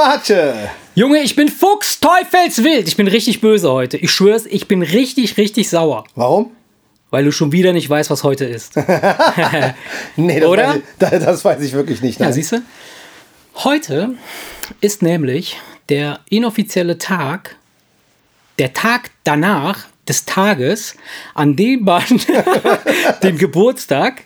Mate. Junge, ich bin Fuchs, Teufelswild. Ich bin richtig böse heute. Ich schwör's, ich bin richtig, richtig sauer. Warum? Weil du schon wieder nicht weißt, was heute ist. Nee, das, Oder? Weiß ich, das, das weiß ich wirklich nicht. Ja, nein. siehst du? Heute ist nämlich der inoffizielle Tag, der Tag danach des Tages, an dem man den Geburtstag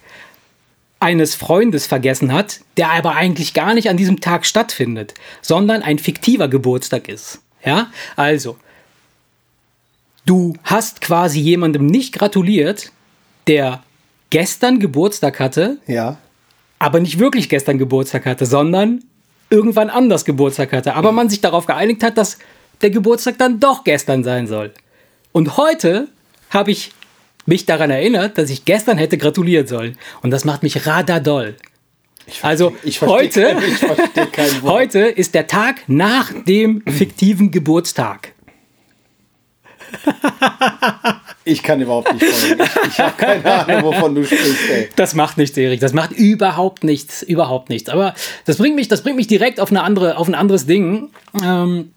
eines Freundes vergessen hat, der aber eigentlich gar nicht an diesem Tag stattfindet, sondern ein fiktiver Geburtstag ist. Ja, also, du hast quasi jemandem nicht gratuliert, der gestern Geburtstag hatte, ja. aber nicht wirklich gestern Geburtstag hatte, sondern irgendwann anders Geburtstag hatte. Aber man sich darauf geeinigt hat, dass der Geburtstag dann doch gestern sein soll. Und heute habe ich mich daran erinnert, dass ich gestern hätte gratulieren sollen. Und das macht mich radadoll. Also ich verstehe heute, ich verstehe heute ist der Tag nach dem fiktiven Geburtstag. Ich kann überhaupt nicht folgen. Ich, ich habe keine Ahnung, wovon du sprichst, ey. Das macht nichts, Erik. Das macht überhaupt nichts, überhaupt nichts. Aber das bringt mich, das bringt mich direkt auf, eine andere, auf ein anderes Ding. Ähm,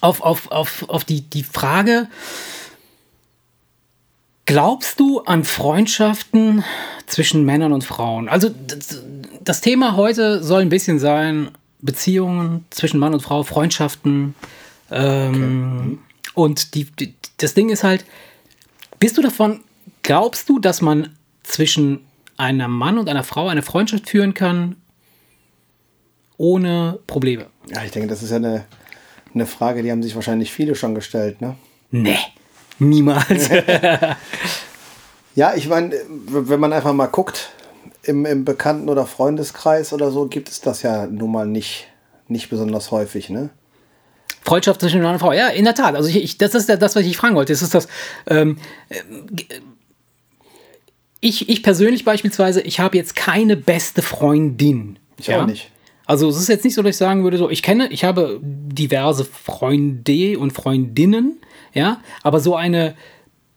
auf, auf, auf, auf die, die Frage, glaubst du an Freundschaften zwischen Männern und Frauen? Also das, Thema heute soll ein bisschen sein, Beziehungen zwischen Mann und Frau, Freundschaften. Ähm, Und die, die, das Ding ist halt, bist du davon, glaubst du, dass man zwischen einem Mann und einer Frau eine Freundschaft führen kann ohne Probleme? Ja, ich denke, das ist ja eine, eine Frage, die haben sich wahrscheinlich viele schon gestellt, ne? Nee, niemals. Ja, ich meine, wenn man einfach mal guckt, im, im Bekannten- oder Freundeskreis oder so, gibt es das ja nun mal nicht, nicht besonders häufig, ne? Freundschaft zwischen Mann und Frau. Ja, in der Tat. Also ich, ich, das ist ja das, was ich fragen wollte. Das ist das. Ähm, g- ich, ich persönlich beispielsweise, ich habe jetzt keine beste Freundin. Ich auch nicht. Also es ist jetzt nicht so, dass ich sagen würde, so ich kenne, ich habe diverse Freunde und Freundinnen, ja, aber so eine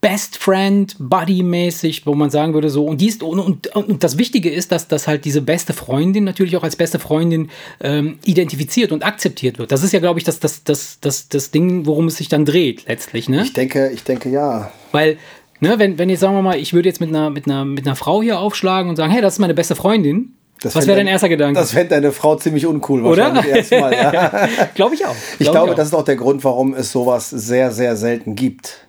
Best Friend, Buddy-mäßig, wo man sagen würde, so, und die ist, und, und, und das Wichtige ist, dass, dass halt diese beste Freundin natürlich auch als beste Freundin ähm, identifiziert und akzeptiert wird. Das ist ja, glaube ich, das, das, das, das, das Ding, worum es sich dann dreht, letztlich, ne? Ich denke, ich denke ja. Weil, ne, wenn, wenn jetzt, sagen wir mal, ich würde jetzt mit einer, mit, einer, mit einer Frau hier aufschlagen und sagen, hey, das ist meine beste Freundin, Das was wäre dein- erster Gedanke? Das fände deine Frau ziemlich uncool Oder? wahrscheinlich erstmal. Ja. glaube ich auch. Ich Glaub glaube, auch. das ist auch der Grund, warum es sowas sehr, sehr selten gibt.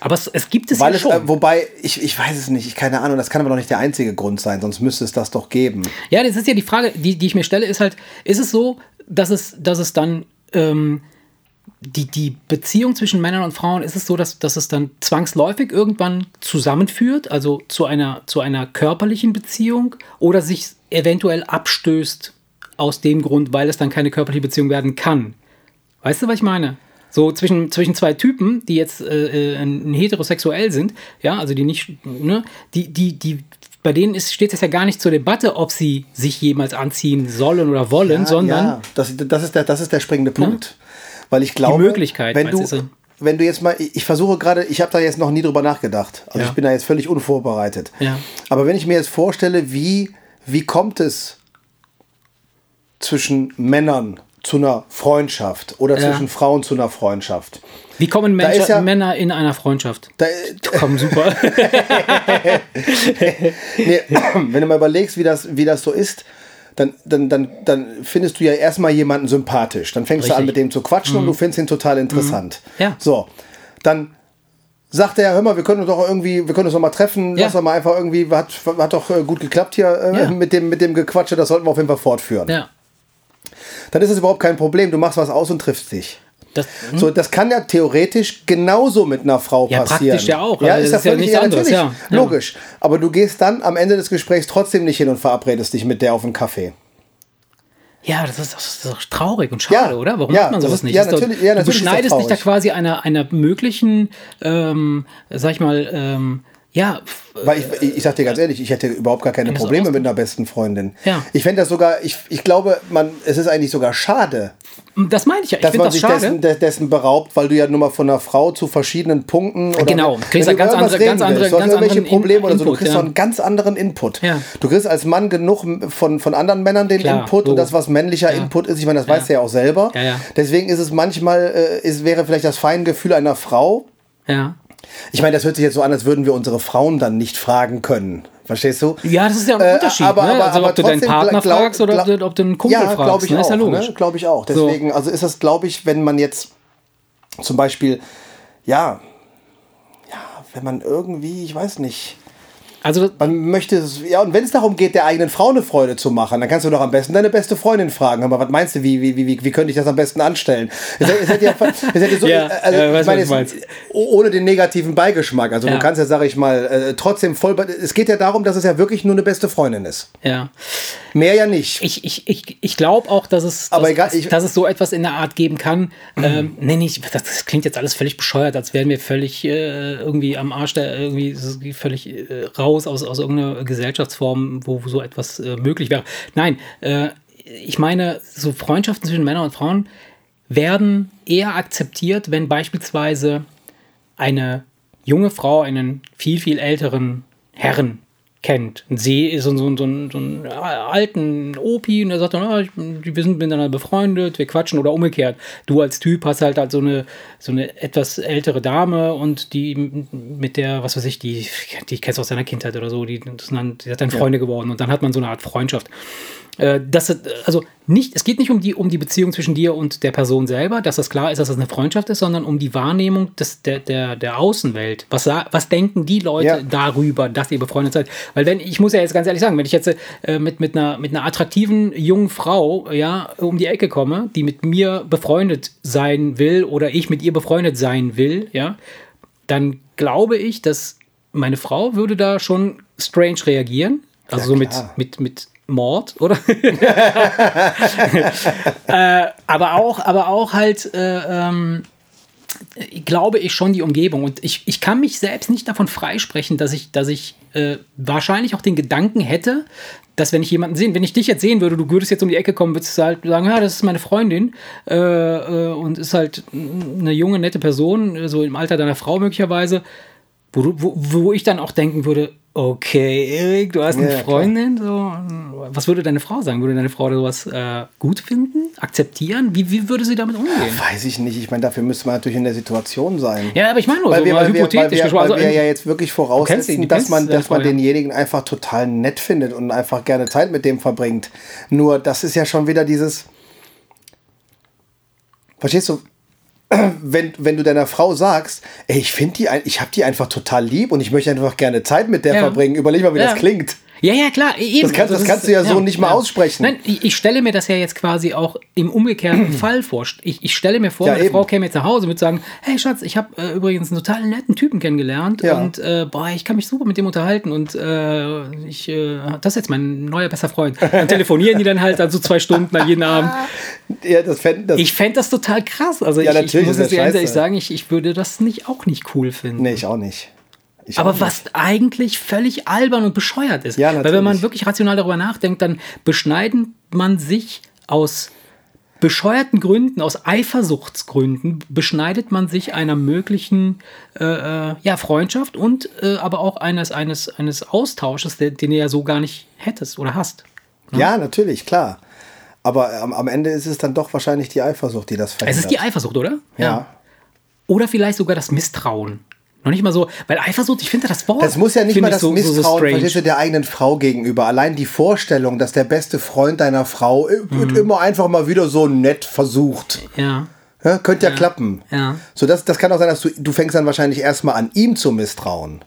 Aber es, es gibt es Weil ja es, schon. äh, wobei, ich, ich weiß es nicht, ich keine Ahnung, das kann aber doch nicht der einzige Grund sein, sonst müsste es das doch geben. ja, das ist ja die Frage, die, die ich mir stelle, ist halt, ist es so, dass es, dass es dann ähm, die, die Beziehung zwischen Männern und Frauen, ist es so, dass, dass es dann zwangsläufig irgendwann zusammenführt, also zu einer, zu einer körperlichen Beziehung oder sich eventuell abstößt aus dem Grund, weil es dann keine körperliche Beziehung werden kann. Weißt du, was ich meine? So zwischen, zwischen zwei Typen, die jetzt äh, äh, heterosexuell sind, ja, also die nicht, ne, die, die, die, bei denen ist, steht es ja gar nicht zur Debatte, ob sie sich jemals anziehen sollen oder wollen, Ja, sondern ja, das, das, ist der, das ist der springende Punkt. Weil ich glaube, Möglichkeit, wenn du, du? wenn du jetzt mal, ich ich versuche gerade, ich habe da jetzt noch nie drüber nachgedacht. Also Ja. ich bin da jetzt völlig unvorbereitet. Ja. Aber wenn ich mir jetzt vorstelle, wie, wie kommt es zwischen Männern zu einer Freundschaft oder Ja. zwischen Frauen zu einer Freundschaft? wie kommen Menschen, ja- Männer in einer Freundschaft? Da, Komm, super. nee, wenn du mal überlegst, wie das, wie das so ist, dann, dann, dann, dann findest du ja erstmal jemanden sympathisch. Dann fängst du an, Richtig. mit dem zu quatschen und du findest ihn total interessant. Ja. So, dann sagt er, hör mal, wir können uns doch irgendwie, wir können uns doch mal treffen, Ja. lass doch mal einfach irgendwie, hat, hat doch äh, gut geklappt hier äh, Ja. mit, dem, mit dem Gequatsche, das sollten wir auf jeden Fall fortführen. ja. Dann ist es überhaupt kein Problem, du machst was aus und triffst dich. Das, So, das kann ja theoretisch genauso mit einer Frau Ja, passieren. praktisch ja auch, Ja, also ist das ja ist ja völlig ja, anderes. Ja. logisch. Aber du gehst dann am Ende des Gesprächs trotzdem nicht hin und verabredest dich mit der auf einen Kaffee. Ja, das ist, das ist doch traurig und schade, Ja, oder? Warum ja, macht man sowas nicht? ja, ist doch- natürlich- ja, du natürlich ist das beschneidest dich da quasi einer, einer möglichen, ähm, sag ich mal, ähm, ja. Weil ich, ich, ich sag dir ganz ehrlich, ich hätte überhaupt gar keine Probleme mit einer besten Freundin. Ja. Ich fände das sogar, ich, ich glaube, man, es ist eigentlich sogar schade. Das meine ich ja. Ich dass man das sich dessen, dessen beraubt, weil du ja nur mal von einer Frau zu verschiedenen Punkten oder Genau, kriegst du ja ganz andere- ganz andere- willst, ganz irgendwelche anderen In- Probleme oder so, du kriegst ja. doch einen ganz anderen Input. Ja. Du kriegst als Mann genug von, von anderen Männern den Klar, Input und Logo. das, was männlicher Input ist, ich meine, das weißt du ja auch selber. Ja, ja. Deswegen ist es manchmal, äh, ist, wäre vielleicht das Feingefühl einer Frau, Ja. Ich meine, das hört sich jetzt so an, als würden wir unsere Frauen dann nicht fragen können. Verstehst du? Ja, das ist ja ein Äh, Unterschied. aber- ne? aber- also, aber ob du deinen Partner glaub- fragst oder glaub- ob du einen Kumpel ja, fragst. glaube ich ne? auch. Ist ja logisch. Ne? Glaube ich auch. So. Deswegen, also ist das, glaube ich, wenn man jetzt zum Beispiel, ja, ja, wenn man irgendwie, ich weiß nicht, Also, man möchte, es- ja, und wenn es darum geht, der eigenen Frau eine Freude zu machen, dann kannst du doch am besten deine beste Freundin fragen. Aber was meinst du, wie, wie, wie, wie, könnte ich das am besten anstellen? Ohne den negativen Beigeschmack. Also Ja. du kannst ja, sag ich mal, äh, trotzdem voll, es geht ja darum, dass es ja wirklich nur eine beste Freundin ist. ja. Mehr ja nicht. Ich, ich, ich, ich glaube auch, dass es, Aber dass, egal, ich- dass es so etwas in der Art geben kann. Ähm, nee, nicht, das, das klingt jetzt alles völlig bescheuert, als wären wir völlig äh, irgendwie am Arsch, der irgendwie völlig äh, raus aus, aus irgendeiner Gesellschaftsform, wo so etwas äh, möglich wäre. Nein, äh, ich meine, so Freundschaften zwischen Männern und Frauen werden eher akzeptiert, wenn beispielsweise eine junge Frau einen viel, viel älteren Herren kennt. Und sie ist so, so, so, so einen alten Opi und der sagt dann, ah, ich, wir sind miteinander befreundet, wir quatschen oder umgekehrt. Du als Typ hast halt, halt so, eine, so eine etwas ältere Dame und die mit der, was weiß ich, die, die kennst du aus deiner Kindheit oder so, die, das sind dann, die hat dann Freunde geworden und dann hat man so eine Art Freundschaft. Äh, Das, also nicht, es geht nicht um die, um die Beziehung zwischen dir und der Person selber, dass das klar ist, dass das eine Freundschaft ist, sondern um die Wahrnehmung des, der, der, der Außenwelt. Was, was denken die Leute Ja. darüber, dass ihr befreundet seid? Weil wenn, ich muss ja jetzt ganz ehrlich sagen, wenn ich jetzt äh, mit, mit, einer, mit einer attraktiven jungen Frau ja, um die Ecke komme, die mit mir befreundet sein will oder ich mit ihr befreundet sein will, ja, dann glaube ich, dass meine Frau würde da schon strange reagieren. Also Ja, so mit, mit, mit Mord, oder? äh, aber auch, aber auch halt, äh, ähm, glaube ich schon die Umgebung. Und ich, ich kann mich selbst nicht davon freisprechen, dass ich, dass ich äh, wahrscheinlich auch den Gedanken hätte, dass wenn ich jemanden sehen, wenn ich dich jetzt sehen würde, du würdest jetzt um die Ecke kommen, würdest du halt sagen, ja, das ist meine Freundin äh, äh, und ist halt eine junge, nette Person, äh, so im Alter deiner Frau möglicherweise, wo, wo, wo ich dann auch denken würde, okay, Erik, du hast eine Ja. Freundin, so, was würde deine Frau sagen? Würde deine Frau sowas äh, gut finden, akzeptieren? Wie, wie würde sie damit umgehen? Weiß ich nicht. Ich meine, dafür müsste man natürlich in der Situation sein. Ja, aber ich meine nur, Weil so wir, mal weil wir, weil hypothetisch wir, weil Also, wir ja jetzt wirklich voraussetzen, ihn, dass man, dass man denjenigen einfach total nett findet und einfach gerne Zeit mit dem verbringt. Nur das ist ja schon wieder dieses. Verstehst du? Wenn, wenn du deiner Frau sagst, ey, ich finde die, ich habe die einfach total lieb und ich möchte einfach gerne Zeit mit der Ja. verbringen, überleg mal, wie Ja. das klingt. Ja, ja, klar. e- Eben. Das kannst- das kannst du ja so nicht mal aussprechen. Nein, ich, ich stelle mir das ja jetzt quasi auch im umgekehrten Fall vor. Ich, ich stelle mir vor, Ja, meine eben. Frau käme jetzt nach Hause und würde sagen, hey Schatz, ich habe äh, übrigens einen total netten Typen kennengelernt Ja. und äh, boah, ich kann mich super mit dem unterhalten und äh, ich, äh, das ist jetzt mein neuer bester Freund. Dann telefonieren die dann halt also zwei Stunden an jeden Abend. Ja, das fänd, das, Ich fände das total krass. Also Ja, ich, ich natürlich muss ist das ganz scheiße. ehrlich sagen, ich, ich würde das nicht auch nicht cool finden. nee, ich auch nicht. Ich Aber nicht. was eigentlich völlig albern und bescheuert ist. Ja, Weil wenn man natürlich. wirklich rational darüber nachdenkt, dann beschneiden man sich aus bescheuerten Gründen, aus Eifersuchtsgründen, beschneidet man sich einer möglichen äh, äh, ja, Freundschaft und äh, aber auch eines, eines, eines Austausches, den, den du ja so gar nicht hättest oder hast. Ja, natürlich, klar. Aber am, am Ende ist es dann doch wahrscheinlich die Eifersucht, die das Es verhindert. ist die Eifersucht, oder? ja. Oder vielleicht sogar das Misstrauen. Noch nicht mal so, weil Eifersucht, ich finde das Wort. Das muss ja nicht mal das Misstrauen strange. verstehst du, der eigenen Frau gegenüber. Allein die Vorstellung, dass der beste Freund deiner Frau äh, Mhm. wird immer einfach mal wieder so nett versucht. Ja. Ja, könnte ja, klappen. Ja. So, das, das kann auch sein, dass du, du fängst dann wahrscheinlich erstmal an, ihm zu misstrauen.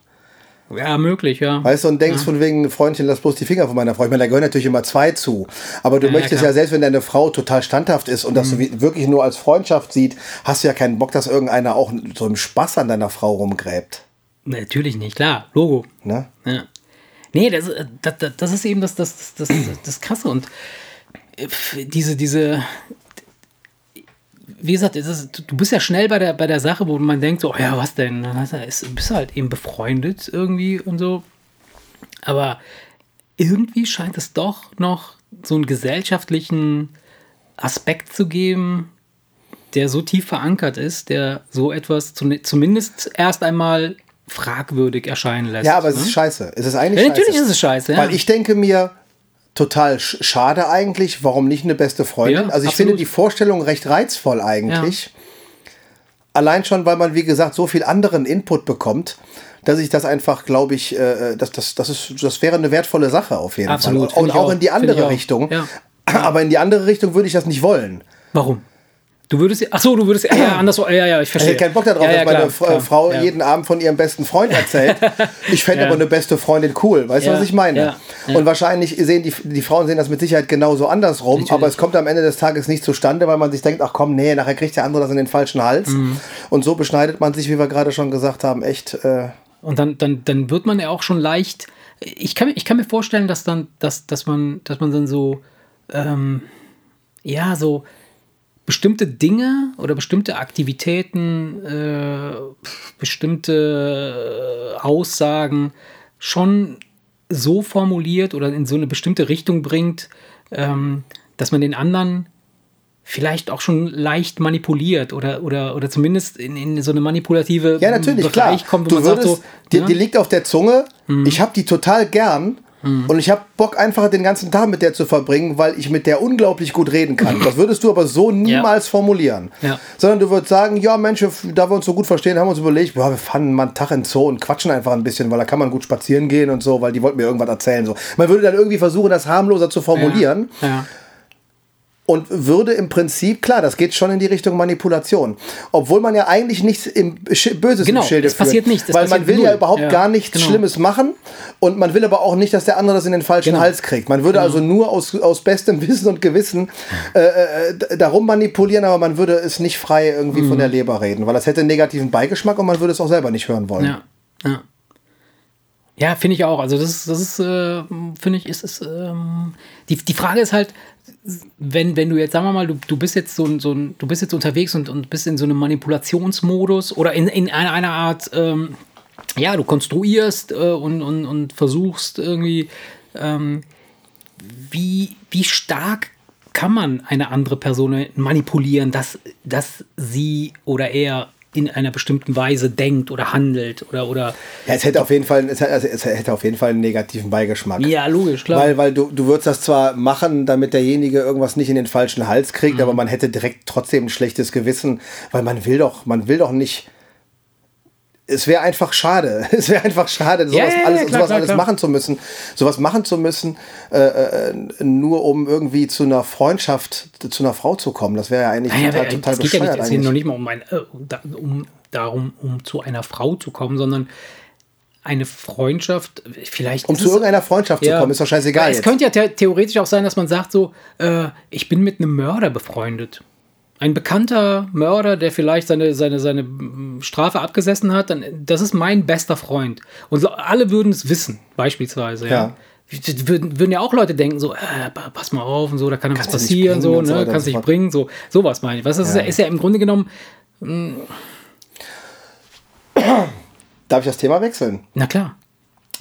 Ja, möglich, ja. Weißt du, und denkst von wegen, Freundchen, lass bloß die Finger von meiner Frau. Ich meine, da gehören natürlich immer zwei zu. Aber du Ja, ja, möchtest klar. ja, selbst wenn deine Frau total standhaft ist und das so wie- wirklich nur als Freundschaft sieht, hast du ja keinen Bock, dass irgendeiner auch so im Spaß an deiner Frau rumgräbt. Natürlich nicht, klar, Logo. Ne? Ja. Nee, das, äh, das, das- das ist eben das, das, das, das, das Krasse. Und äh, diese, diese. Wie gesagt, es ist, du bist ja schnell bei der, bei der Sache, wo man denkt, so, oh ja, was denn? Dann bist du halt eben befreundet irgendwie und so. Aber irgendwie scheint es doch noch so einen gesellschaftlichen Aspekt zu geben, der so tief verankert ist, der so etwas zu, zumindest erst einmal fragwürdig erscheinen lässt. Ja, aber es ne? ist scheiße. Es ist eigentlich Ja, scheiße. natürlich ist es scheiße. Ja. Weil ich denke mir, total sch- schade eigentlich, warum nicht eine beste Freundin? Ja, also ich absolut. finde die Vorstellung recht reizvoll eigentlich. Allein schon, weil man, wie gesagt, so viel anderen Input bekommt, dass ich das einfach, glaube ich, äh, das, das, das, ist, das wäre eine wertvolle Sache auf jeden Absolut, Fall. Und ich auch in die auch, andere auch. Richtung. Ja. Aber in die andere Richtung würde ich das nicht wollen. Warum? Du würdest, ach so, du würdest, ja, ja, anders, ja, ja, ich Ich verstehe. hätte keinen Bock darauf, ja, ja, dass meine klar, klar, Frau ja. jeden Abend von ihrem besten Freund erzählt. Ich fände Ja. aber eine beste Freundin cool. Weißt du, Ja, was ich meine? ja, ja. Und wahrscheinlich sehen die, die Frauen sehen das mit Sicherheit genauso andersrum, Natürlich. aber es kommt am Ende des Tages nicht zustande, weil man sich denkt, ach komm, nee, nachher kriegt der andere das in den falschen Hals. Mhm. Und so beschneidet man sich, wie wir gerade schon gesagt haben, echt. Äh, Und dann, dann, dann wird man ja auch schon leicht. Ich kann, mir- ich kann mir vorstellen, dass dann, dass, dass man, dass man dann so, ähm, ja, so bestimmte Dinge oder bestimmte Aktivitäten, äh, bestimmte äh, Aussagen schon so formuliert oder in so eine bestimmte Richtung bringt, ähm, dass man den anderen vielleicht auch schon leicht manipuliert oder, oder, oder zumindest in, in so eine manipulative Ja, natürlich, Bereich klar. kommt, wo du man würdest, sagt so, dir, ja, Mhm. dir liegt auf der Zunge, ich habe die total gern und ich habe Bock einfach den ganzen Tag mit der zu verbringen, weil ich mit der unglaublich gut reden kann. Das würdest du aber so niemals formulieren. Ja. Sondern du würdest sagen, ja Mensch, da wir uns so gut verstehen, haben wir uns überlegt, ja, wir fahren mal einen Tag in Zoo und quatschen einfach ein bisschen, weil da kann man gut spazieren gehen und so, weil die wollten mir irgendwas erzählen. So. Man würde dann irgendwie versuchen, das harmloser zu formulieren ja. Und würde im Prinzip, klar, das geht schon in die Richtung Manipulation. Obwohl man ja eigentlich nichts im Sch Böses Genau, im Schilde passiert führt. nichts, es Weil man passiert will ja null. überhaupt Ja, gar nichts genau. Schlimmes machen und man will aber auch nicht, dass der andere das in den falschen Genau. Hals kriegt. Man würde also nur aus, aus bestem Wissen und Gewissen äh, äh, d- darum manipulieren, aber man würde es nicht frei irgendwie Mhm. von der Leber reden, weil das hätte einen negativen Beigeschmack und man würde es auch selber nicht hören wollen. Ja, ja. Ja, finde ich auch. Also das ist, das ist, äh, finde ich, ist es, ähm, die, die Frage ist halt, wenn, wenn du jetzt, sagen wir mal, du, du bist jetzt so so du bist jetzt unterwegs und, und bist in so einem Manipulationsmodus oder in, in einer, einer Art, ähm, ja, du konstruierst äh, und, und, und versuchst irgendwie, ähm, wie, wie stark kann man eine andere Person manipulieren, dass, dass sie oder er in einer bestimmten Weise denkt oder handelt oder oder Ja, es hätte auf jeden Fall, es hätte, also es hätte auf jeden Fall einen negativen Beigeschmack. ja logisch klar Weil, weil du, du würdest das zwar machen, damit derjenige irgendwas nicht in den falschen Hals Mhm. kriegt, aber man hätte direkt trotzdem ein schlechtes Gewissen, weil man will doch, man will doch nicht. Es wäre einfach schade. Es wäre einfach schade, sowas Ja, ja, ja, alles, klar, sowas klar, alles klar. machen zu müssen. Sowas machen zu müssen, äh, äh, nur um irgendwie zu einer Freundschaft, zu einer Frau zu kommen. Das wäre ja eigentlich Naja, total, total es geht ja nicht, es geht noch nicht mal um, ein, äh, um darum, um zu einer Frau zu kommen, sondern eine Freundschaft, vielleicht Um zu irgendeiner Freundschaft zu kommen, ist doch scheißegal Es jetzt. könnte ja the theoretisch auch sein, dass man sagt so, äh, ich bin mit einem Mörder befreundet. Ein bekannter Mörder, der vielleicht seine, seine, seine mm, Strafe abgesessen hat, dann, das ist mein bester Freund. Und so, alle würden es wissen, beispielsweise. Ja. Würden, würden ja auch Leute denken, so, äh, pa- pass mal auf und so, da kann ja was passieren, so, so ne, und kannst so dich bringen, so, sowas meine ich. Was, das ist, ja. ist ja im Grunde genommen, Darf ich das Thema wechseln? na klar,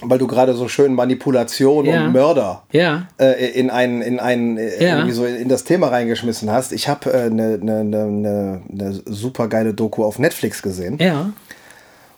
Weil du gerade so schön Manipulation Ja. und Mörder ja, äh, in ein, in ein äh, Ja. irgendwie so in das Thema reingeschmissen hast. Ich habe eine äh, ne, ne, ne, ne super geile Doku auf Netflix gesehen. ja,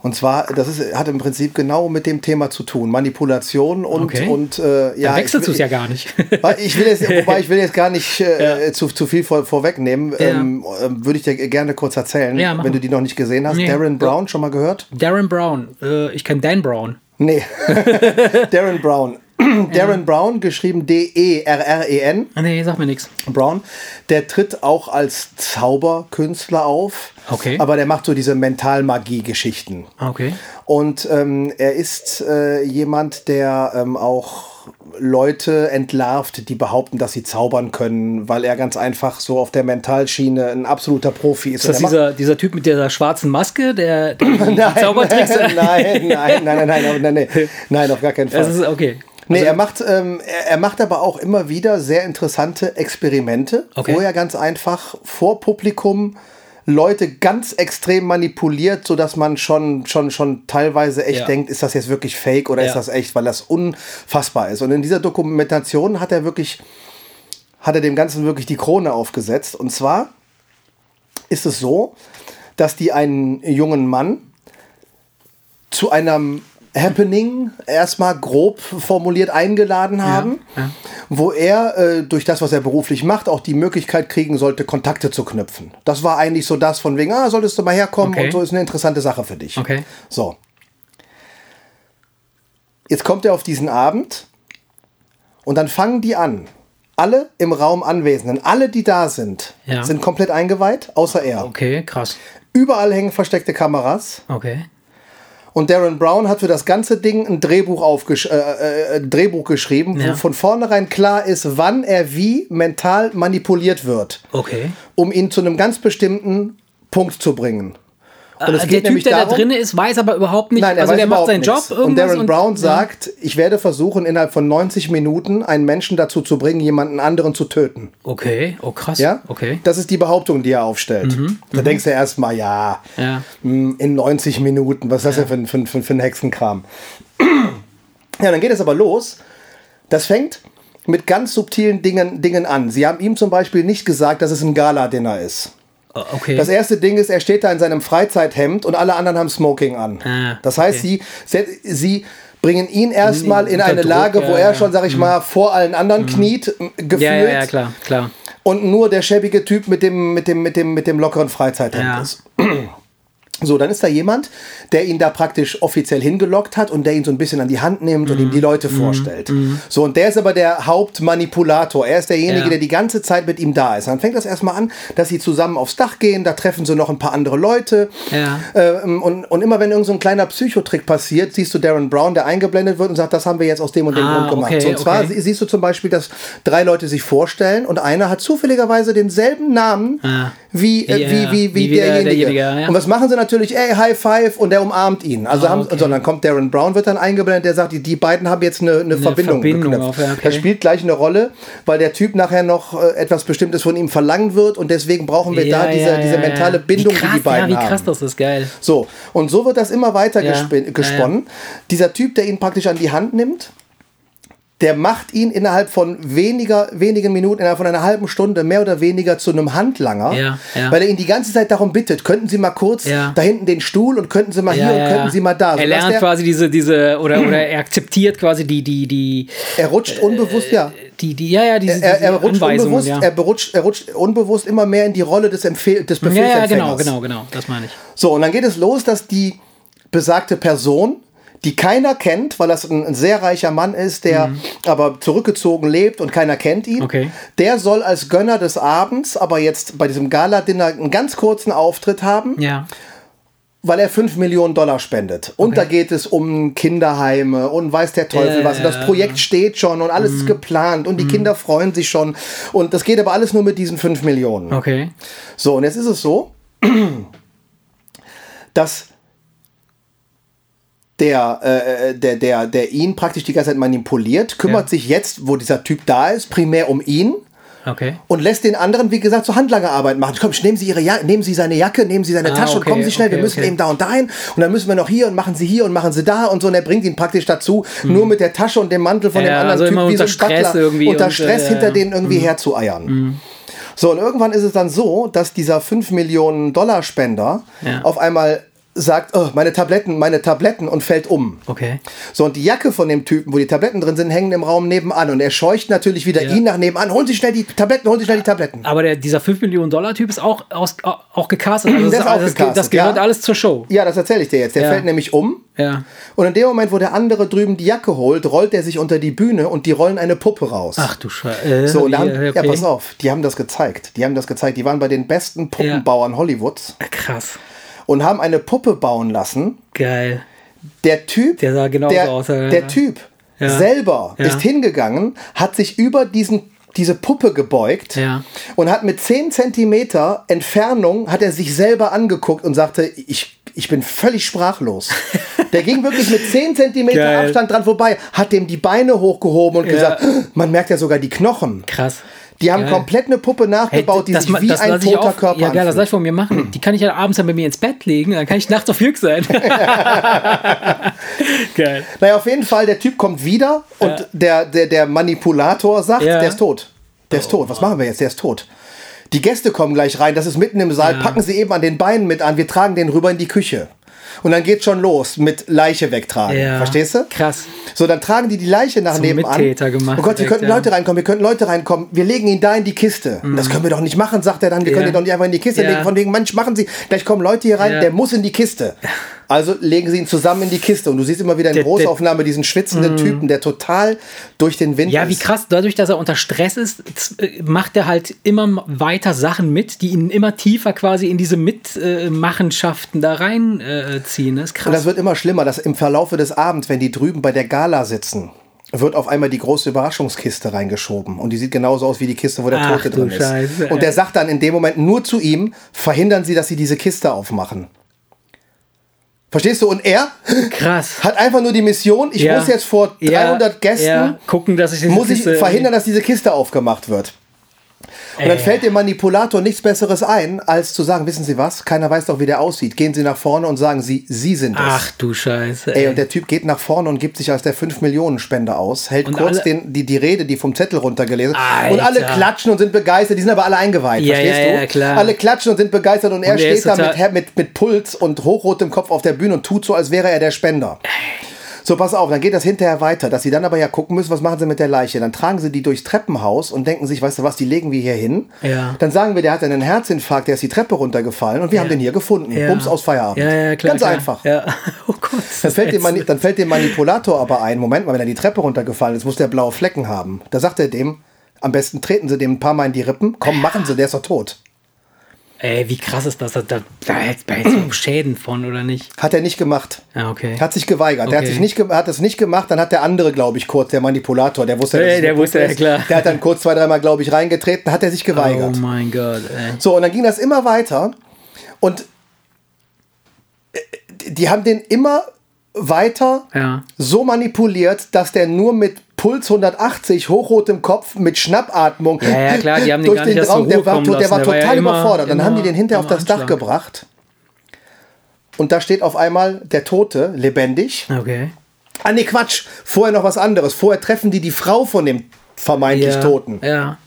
Und zwar, das ist, hat im Prinzip genau mit dem Thema zu tun. Manipulation und, Okay. und äh, ja. dann wechselst du es ja gar nicht. Ich will jetzt, wobei ich will jetzt gar nicht äh, zu, zu viel vor, vorwegnehmen. Ähm, ähm, Würde ich dir gerne kurz erzählen, wenn du die noch nicht gesehen hast. Nee. Darren Brown, schon mal gehört? Darren Brown, äh, ich kenne Dan Brown. Nee. Darren Brown. Darren Brown, geschrieben D-E-R-R-E-N. Ah, nee, sag mir nichts. Brown, der tritt auch als Zauberkünstler auf. Okay. Aber der macht so diese Mentalmagie-Geschichten. Okay. Und ähm, er ist äh, jemand, der ähm, auch Leute entlarvt, die behaupten, dass sie zaubern können, weil er ganz einfach so auf der Mentalschiene ein absoluter Profi ist. Ist das dieser, dieser Typ mit der schwarzen Maske, der, der nein, Zaubertricks? Nein, nein, nein, nein, nein, nein, nein, nein, auf gar keinen Fall. Das ist okay. Nee, also, er macht, ähm, er, er, macht aber auch immer wieder sehr interessante Experimente, okay. wo er ganz einfach vor Publikum Leute ganz extrem manipuliert, sodass man schon, schon, schon teilweise echt Ja. denkt, ist das jetzt wirklich fake oder Ja. ist das echt, weil das unfassbar ist. Und in dieser Dokumentation hat er wirklich, hat er dem Ganzen wirklich die Krone aufgesetzt. Und zwar ist es so, dass die einen jungen Mann zu einem Happening erstmal grob formuliert eingeladen haben, ja. wo er äh, durch das, was er beruflich macht, auch die Möglichkeit kriegen sollte, Kontakte zu knüpfen. Das war eigentlich so das von wegen, ah, solltest du mal herkommen Okay. und so ist eine interessante Sache für dich. Okay. So. Jetzt kommt er auf diesen Abend und dann fangen die an. Alle im Raum Anwesenden, alle, die da sind, Ja. sind komplett eingeweiht, außer er. Okay, krass. Überall hängen versteckte Kameras. Okay. Und Darren Brown hat für das ganze Ding ein Drehbuch, aufgesch äh, äh, Drehbuch geschrieben, Ja. wo von vornherein klar ist, wann er wie mental manipuliert wird, Okay. um ihn zu einem ganz bestimmten Punkt zu bringen. Und es Äh, geht der Typ, der darum, da drin ist, weiß aber überhaupt nicht, Nein, er also der macht seinen nichts. Job Und Darren Brown sagt, ich werde versuchen, innerhalb von 90 Minuten einen Menschen dazu zu bringen, jemanden anderen zu töten. Okay, oh krass. Ja? Okay. Das ist die Behauptung, die er aufstellt. Da denkst du erstmal, ja, Ja. mh, in 90 Minuten, was ist das denn für, ein- für, für, für ein Hexenkram? Ja, dann geht es aber los. Das fängt mit ganz subtilen Dingen, Dingen an. Sie haben ihm zum Beispiel nicht gesagt, dass es ein Gala-Dinner ist. Oh, Okay. Das erste Ding ist, er steht da in seinem Freizeit-Hemd und alle anderen haben Smoking an. Ah, das heißt, okay. sie, sie bringen ihn erstmal in eine Druck, Lage, wo ja, er ja. schon, sag ich mal, vor allen anderen kniet, m, gefühlt. ja, ja, ja, klar, klar. Und nur der schäbige Typ mit dem, mit dem, mit dem, mit dem lockeren Freizeit-Hemd ist. So, dann ist da jemand, der ihn da praktisch offiziell hingelockt hat und der ihn so ein bisschen an die Hand nimmt und ihm Mhm. die Leute vorstellt. So, und der ist aber der Hauptmanipulator. Er ist derjenige, Ja. der die ganze Zeit mit ihm da ist. Dann fängt das erstmal an, dass sie zusammen aufs Dach gehen, da treffen sie noch ein paar andere Leute. Ja. Ähm, und, und immer wenn irgend so ein kleiner Psychotrick passiert, siehst du Darren Brown, der eingeblendet wird und sagt, das haben wir jetzt aus dem und dem Ah, Grund gemacht. okay, so, und zwar okay. sie- siehst du zum Beispiel, dass drei Leute sich vorstellen und einer hat zufälligerweise denselben Namen Ah. wie, äh, wie, wie, wie, wie der- derjenige. derjenige, ja. Und was machen sie natürlich? Ey, High Five und der umarmt ihn. Also Ah, haben, okay. so, dann kommt Darren Brown, wird dann eingeblendet, der sagt, die, die beiden haben jetzt eine, eine, Verbindung, Verbindung geknüpft. auf, ja, okay. Das spielt gleich eine Rolle, weil der Typ nachher noch äh, etwas Bestimmtes von ihm verlangt wird und deswegen brauchen wir da diese, diese mentale Bindung, krass, die die beiden ja, wie haben. krass das ist, geil. So, und so wird das immer weiter Ja, ja, gesponnen. Dieser Typ, der ihn praktisch an die Hand nimmt, der macht ihn innerhalb von weniger, wenigen Minuten, innerhalb von einer halben Stunde mehr oder weniger zu einem Handlanger, Ja, ja. weil er ihn die ganze Zeit darum bittet, könnten Sie mal kurz Ja. da hinten den Stuhl und könnten Sie mal hier und könnten Sie mal da. Er sodass lernt quasi diese, diese, oder, oder er akzeptiert quasi die, die, die, er rutscht unbewusst, ja. die, die, ja, ja, diese, Er, er, rutscht unbewusst, ja. er, berutscht, er rutscht unbewusst immer mehr in die Rolle des, Empfehl des ja, ja, Befehlsempfängers. genau, genau, genau, das meine ich. So, und dann geht es los, dass die besagte Person, die keiner kennt, weil das ein, ein sehr reicher Mann ist, der aber zurückgezogen lebt und keiner kennt ihn, Mhm. Okay. der soll als Gönner des Abends aber jetzt bei diesem Gala-Dinner einen ganz kurzen Auftritt haben, Ja. weil er 5 Millionen Dollar spendet. Und da geht es um Kinderheime und weiß der Teufel Ja, was. Und das Mhm. Projekt steht schon und alles ist geplant und die Kinder freuen sich schon. Und das geht aber alles nur mit diesen 5 Millionen. Okay. So, und jetzt ist es so, dass der, äh, der, der, der ihn praktisch die ganze Zeit manipuliert, kümmert Ja. sich jetzt, wo dieser Typ da ist, primär um ihn Okay. und lässt den anderen, wie gesagt, so Handlangerarbeit machen. Komm, nehmen Sie, Ihre ja nehmen Sie seine Jacke, nehmen Sie seine Ah, Tasche okay, und kommen Sie schnell, wir okay, müssen okay. eben da und dahin und dann müssen wir noch hier und machen Sie hier und machen Sie da und so und er bringt ihn praktisch dazu, nur mit der Tasche und dem Mantel von. Ja, dem anderen also Typ wie so ein unter Stress irgendwie unter und, Stress äh, hinter denen irgendwie herzueiern. So, und irgendwann ist es dann so, dass dieser 5 Millionen Dollar Spender Ja. auf einmal sagt, oh, meine Tabletten, meine Tabletten und fällt um. Okay. So, und die Jacke von dem Typen, wo die Tabletten drin sind, hängen im Raum nebenan. Und er scheucht natürlich wieder Ja. ihn nach nebenan. Holen Sie schnell die Tabletten, holen Sie schnell die Tabletten. Aber der, dieser 5 Millionen Dollar Typ ist auch, aus, auch gecastet. Also Der ist das, auch das, gecastet, das gehört ja. alles zur Show. Ja, das erzähle ich dir jetzt. Der Ja. fällt nämlich um. Ja. Und in dem Moment, wo der andere drüben die Jacke holt, rollt er sich unter die Bühne und die rollen eine Puppe raus. Ach du Scheiße. so, und da haben, okay. ja, pass auf, die haben das gezeigt. Die haben das gezeigt. Die waren bei den besten Puppenbauern Hollywoods Krass. Und haben eine Puppe bauen lassen. Geil. Der Typ, Der sah genauso der, aus, ja. der Typ Ja. selber Ja. ist hingegangen, hat sich über diesen diese Puppe gebeugt Ja. und hat mit 10 Zentimeter Entfernung hat er sich selber angeguckt und sagte, ich, ich bin völlig sprachlos. Der ging wirklich mit 10 Zentimeter Geil. Abstand dran vorbei, hat dem die Beine hochgehoben und gesagt, man merkt ja sogar die Knochen. Krass. Die haben Geil. komplett eine Puppe nachgebaut, die das, sich ma- wie das ein toter auch, Körper Ja, geil, das lass ich von mir machen. Die kann ich ja abends dann bei mir ins Bett legen, dann kann ich nachts auf Jürg sein. geil. Naja, auf jeden Fall, der Typ kommt wieder und der, der, der Manipulator sagt, Ja. der ist tot. Der ist tot. Was machen wir jetzt? Der ist tot. Die Gäste kommen gleich rein, das ist mitten im Saal, Ja. packen sie eben an den Beinen mit an, wir tragen den rüber in die Küche. Und dann geht schon los mit Leiche wegtragen. Ja. Verstehst du? Krass. So, dann tragen die die Leiche nach Zum nebenan. Mittäter gemacht Oh Gott, hier könnten ja. Leute reinkommen, hier könnten Leute reinkommen. Wir legen ihn da in die Kiste. Das können wir doch nicht machen, sagt er dann. Wir Ja. können ihn doch nicht einfach in die Kiste legen. Von wegen, Mensch, machen Sie. Gleich kommen Leute hier rein, der muss in die Kiste. Also legen sie ihn zusammen in die Kiste. Und du siehst immer wieder in Der- der- Mhm. Großaufnahme diesen schwitzenden Typen, der total durch den Wind Ja, wie ist. krass, dadurch, dass er unter Stress ist, äh, macht er halt immer weiter Sachen mit, die ihn immer tiefer quasi in diese Mitmachenschaften da reinziehen. Äh, ziehen. das ist krass. Und das wird immer schlimmer, dass im Verlaufe des Abends, wenn die drüben bei der Gala sitzen, wird auf einmal die große Überraschungskiste reingeschoben. Und die sieht genauso aus wie die Kiste, wo der Ach, Tote drin ist. Scheiße, und der sagt dann in dem Moment nur zu ihm, verhindern Sie, dass Sie diese Kiste aufmachen. Verstehst du? Und er krass. hat einfach nur die Mission, ich Ja. muss jetzt vor Ja, 300 Gästen, ja, gucken, dass ich muss ich verhindern, dass diese Kiste aufgemacht wird. Und dann Äh. fällt dem Manipulator nichts Besseres ein, als zu sagen, wissen Sie was, keiner weiß doch, wie der aussieht. Gehen Sie nach vorne und sagen Sie, Sie sind es. Ach du Scheiße. Ey, und der Typ geht nach vorne und gibt sich als der 5-Millionen-Spender aus, hält Und kurz den, die, die Rede, die vom Zettel runtergelesen Und Alter. alle klatschen und sind begeistert, die sind aber alle eingeweiht, Ja, verstehst ja, du? ja, klar. Alle klatschen und sind begeistert und er Und steht da mit, mit, mit Puls und hochrotem Kopf auf der Bühne und tut so, als wäre er der Spender. So, pass auf, dann geht das hinterher weiter, dass sie dann aber ja gucken müssen, was machen sie mit der Leiche. Dann tragen sie die durchs Treppenhaus und denken sich, weißt du was, die legen wir hier hin. Ja. Dann sagen wir, der hat einen Herzinfarkt, der ist die Treppe runtergefallen und wir haben den hier gefunden. Ja. Bums aus Feierabend. Ja, ja, klar. Ganz klar. einfach. Ja. Oh Gott. Dann fällt, dem Mani dann fällt dem Manipulator aber ein, Moment mal, wenn er die Treppe runtergefallen ist, muss der blaue Flecken haben. Da sagt er dem, am besten treten Sie dem ein paar Mal in die Rippen. Komm, machen Sie, der ist doch tot. Ey, wie krass ist das? Da, da, da so Schäden von, oder nicht? Hat er nicht gemacht. Ja, okay. Hat sich geweigert. Der hat, Okay. sich nicht hat es nicht gemacht, dann hat der andere, glaube ich, kurz, der Manipulator, der wusste, dass Ey, es der wusste, ja, klar. Der hat dann kurz zwei, dreimal, glaube ich, reingetreten, hat er sich geweigert. Oh mein Gott, ey. So, und dann ging das immer weiter. Und äh, die haben den immer weiter Ja. so manipuliert, dass der nur mit Puls 180, hochrotem Kopf, mit Schnappatmung Ja, ja, klar, die haben den durch gar den Raum, der war, der war Der war ja total immer- überfordert. Dann haben die immer den hinterher auf das Dach Anschlag. gebracht. Und da steht auf einmal der Tote, lebendig. Okay. Ah, nee, Quatsch. Vorher noch was anderes. Vorher treffen die die Frau von dem vermeintlich Ja. Toten. Ja.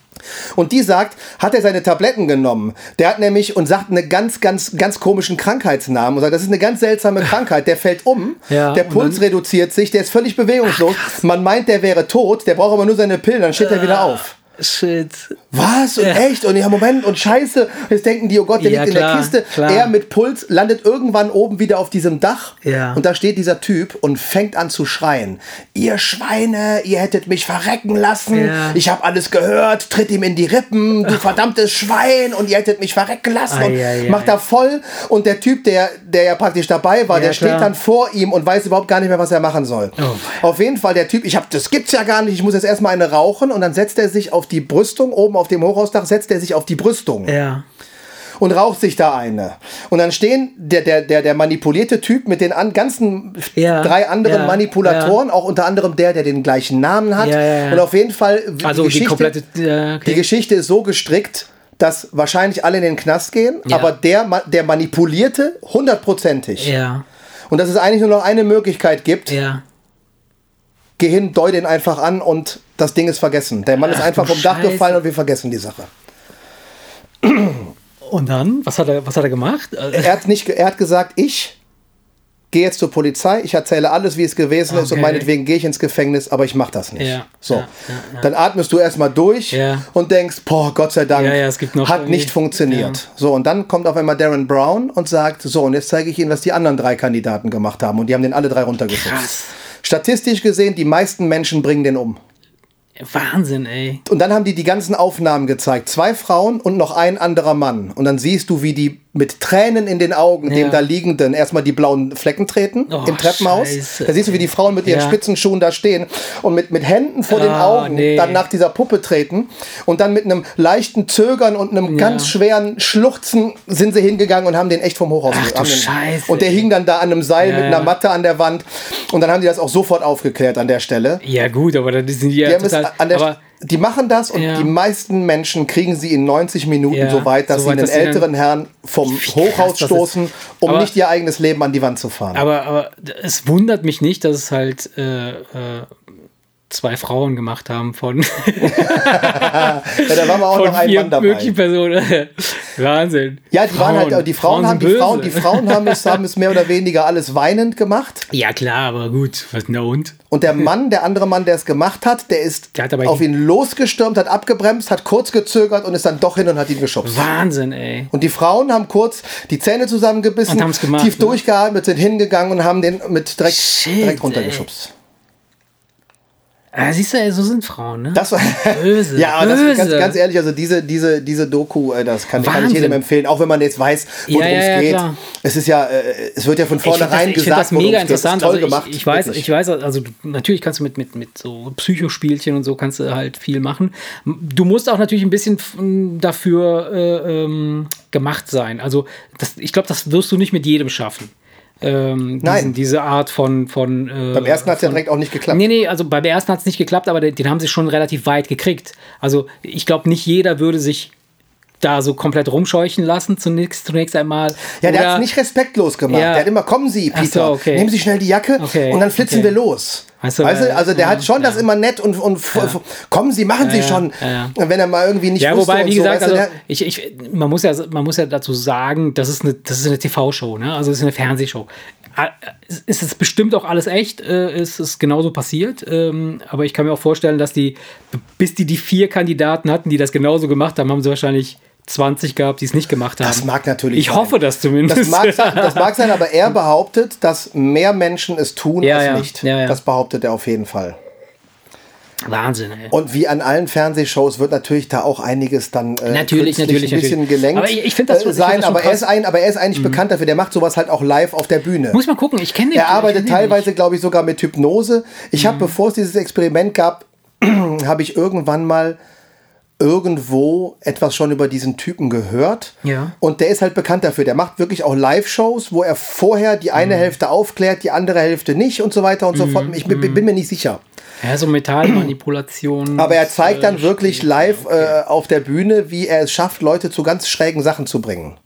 Und die sagt, hat er seine Tabletten genommen. Der hat nämlich und sagt einen ganz, ganz, ganz komischen Krankheitsnamen und sagt, das ist eine ganz seltsame Krankheit. Der fällt um, Ja, der Puls reduziert sich, der ist völlig bewegungslos. Man meint, der wäre tot, der braucht aber nur seine Pillen, dann steht er wieder auf. Shit. Was? Und echt? Und ja, Moment, und scheiße. Jetzt denken die, oh Gott, der Ja, liegt klar, in der Kiste. klar. Er mit Puls landet irgendwann oben wieder auf diesem Dach. Ja. Und da steht dieser Typ und fängt an zu schreien. Ihr Schweine, ihr hättet mich verrecken lassen. Ja. Ich habe alles gehört. Tritt ihm in die Rippen, du verdammtes Schwein. Und ihr hättet mich verrecken lassen. Und Ei, ei, ei. macht da voll. Und der Typ, der, der ja praktisch dabei war, Ja, der steht klar. dann vor ihm und weiß überhaupt gar nicht mehr, was er machen soll. Oh, auf jeden Fall, der Typ, ich hab, das gibt's ja gar nicht. Ich muss jetzt erstmal eine rauchen. Und dann setzt er sich auf die Brüstung oben auf dem Hochhausdach setzt er sich auf die Brüstung Ja. und raucht sich da eine. Und dann stehen der, der, der, der manipulierte Typ mit den an, ganzen Ja, drei anderen ja, Manipulatoren, auch unter anderem der, der den gleichen Namen hat. Ja, ja, ja. Und auf jeden Fall, Also die, Geschichte, komplette. Ja, die okay. Geschichte ist so gestrickt, dass wahrscheinlich alle in den Knast gehen, Ja. aber der, der manipulierte hundertprozentig. Ja. Und dass es eigentlich nur noch eine Möglichkeit gibt, Ja. geh hin, deu den einfach an und das Ding ist vergessen. Der Mann ist Ach, einfach du vom Dach Scheiße. gefallen und wir vergessen die Sache. Und dann? Was hat er, was hat er gemacht? Er hat, nicht, er hat gesagt, ich gehe jetzt zur Polizei, ich erzähle alles, wie es gewesen ist und Okay. meinetwegen gehe ich ins Gefängnis, aber ich mache das nicht. Ja, So, ja, ja, dann atmest du erstmal durch Ja. und denkst, boah, Gott sei Dank, Ja, ja, es gibt noch hat nicht funktioniert. So, und dann kommt auf einmal Darren Brown und sagt, so, und jetzt zeige ich Ihnen, was die anderen drei Kandidaten gemacht haben. Und die haben den alle drei runtergeschubst. Statistisch gesehen, die meisten Menschen bringen den um. Wahnsinn, ey. Und dann haben die die ganzen Aufnahmen gezeigt. Zwei Frauen und noch ein anderer Mann. Und dann siehst du, wie die mit Tränen in den Augen Ja. dem da liegenden erstmal die blauen Flecken treten Oh, im Treppenhaus. Scheiße, da siehst du, wie die Frauen mit ihren Ja. Spitzenschuhen da stehen und mit, mit Händen vor den Ah, Augen nee. dann nach dieser Puppe treten und dann mit einem leichten Zögern und einem Ja. ganz schweren Schluchzen sind sie hingegangen und haben den echt vom Hochhaus Ach du Scheiße, Und der hing dann da an einem Seil mit einer. Matte an der Wand und dann haben die das auch sofort aufgeklärt an der Stelle. Ja, gut, aber dann sind die ja Die, total. an der, aber, die machen das und Ja. die meisten Menschen kriegen sie in 90 Minuten Ja, so weit, dass so weit, sie einen älteren Herrn vom Hochhaus stoßen, um Aber- nicht ihr eigenes Leben an die Wand zu fahren. aber, aber es wundert mich nicht, dass es halt äh, äh, zwei Frauen gemacht haben von, ja, da war mal auch noch ein vier Mann dabei. möglichen Personen. Wahnsinn. Ja, die waren halt, die Frauen, haben, sind die Frauen, die. Frauen haben es, haben es mehr oder weniger alles weinend gemacht. Ja, klar, aber gut. Was na und? Und der Mann, der andere Mann, der es gemacht hat, der ist Der hat auf ihn losgestürmt, hat abgebremst, hat kurz gezögert und ist dann doch hin und hat ihn geschubst. Wahnsinn, ey. Und die Frauen haben kurz die Zähne zusammengebissen, gemacht, tief ne? durchgeatmet, sind hingegangen und haben den mit direkt, Shit, direkt runtergeschubst. Ah, siehst du, so sind Frauen, ne? Das war Böse, ja, aber das, böse. ganz, ganz ehrlich, also diese, diese, diese Doku, äh, das kann, kann ich jedem empfehlen, auch wenn man jetzt weiß, worum Ja, ja, es geht. Es ist ja, äh, es wird ja von das, vornherein ich gesagt, das mega interessant. Toll Also gemacht. ich, ich weiß, wirklich. ich weiß, also du, natürlich kannst du mit, mit, mit so Psychospielchen und so kannst du halt viel machen. Du musst auch natürlich ein bisschen dafür äh, ähm, gemacht sein. Also das, ich glaube, das wirst du nicht mit jedem schaffen. Ähm, Nein. Diesen, diese Art von. von äh, Beim ersten hat es ja direkt auch nicht geklappt. Nee, nee, also beim ersten hat es nicht geklappt, aber den, den haben sie schon relativ weit gekriegt. Also ich glaube, nicht jeder würde sich da so komplett rumscheuchen lassen, zunächst, zunächst einmal. Ja, der hat es nicht respektlos gemacht. Ja. Der hat immer, kommen Sie, Ach so, Peter, okay. nehmen Sie schnell die Jacke Okay, und dann flitzen okay. wir los. Ach so, weißt du, ja, also der ja, hat schon ja. das immer nett und, und f- kommen Sie, machen Sie Ja, schon. ja, Wenn er mal irgendwie nicht Ja, wobei, wie so, gesagt, weißt du, also ich, ich, man, muss ja, man muss ja dazu sagen, das ist eine, das ist eine TV-Show, ne? also es ist eine Fernsehshow. Ah, Es ist es bestimmt auch alles echt, äh, es ist genauso passiert, ähm, aber ich kann mir auch vorstellen, dass die, bis die die vier Kandidaten hatten, die das genauso gemacht haben, haben sie wahrscheinlich 20 gehabt, die es nicht gemacht haben. Das mag natürlich Ich sein. hoffe das zumindest. das, mag sein, das mag sein, aber er behauptet, dass mehr Menschen es tun Ja, als ja, nicht. ja. Das behauptet er auf jeden Fall. Wahnsinn, ey. Und wie an allen Fernsehshows wird natürlich da auch einiges dann äh, Natürlich, natürlich, ein bisschen natürlich. gelenkt Aber ich- ich das äh, ich sein. das aber, er. Mhm. ist ein, aber er ist eigentlich bekannt dafür. Der macht sowas halt auch live auf der Bühne. Muss mal gucken, ich kenne den. Er arbeitet teilweise, glaube ich, sogar mit Hypnose. Ich Mhm. habe, bevor es dieses Experiment gab, habe ich irgendwann mal irgendwo etwas schon über diesen Typen gehört. Ja. Und der ist halt bekannt dafür. Der macht wirklich auch Live-Shows, wo er vorher die eine Mhm. Hälfte aufklärt, die andere Hälfte nicht und so weiter und so fort. Ich bin, bin mir nicht sicher. Ja, so Metallmanipulation. Aber er zeigt dann äh, wirklich live äh, auf der Bühne, wie er es schafft, Leute zu ganz schrägen Sachen zu bringen.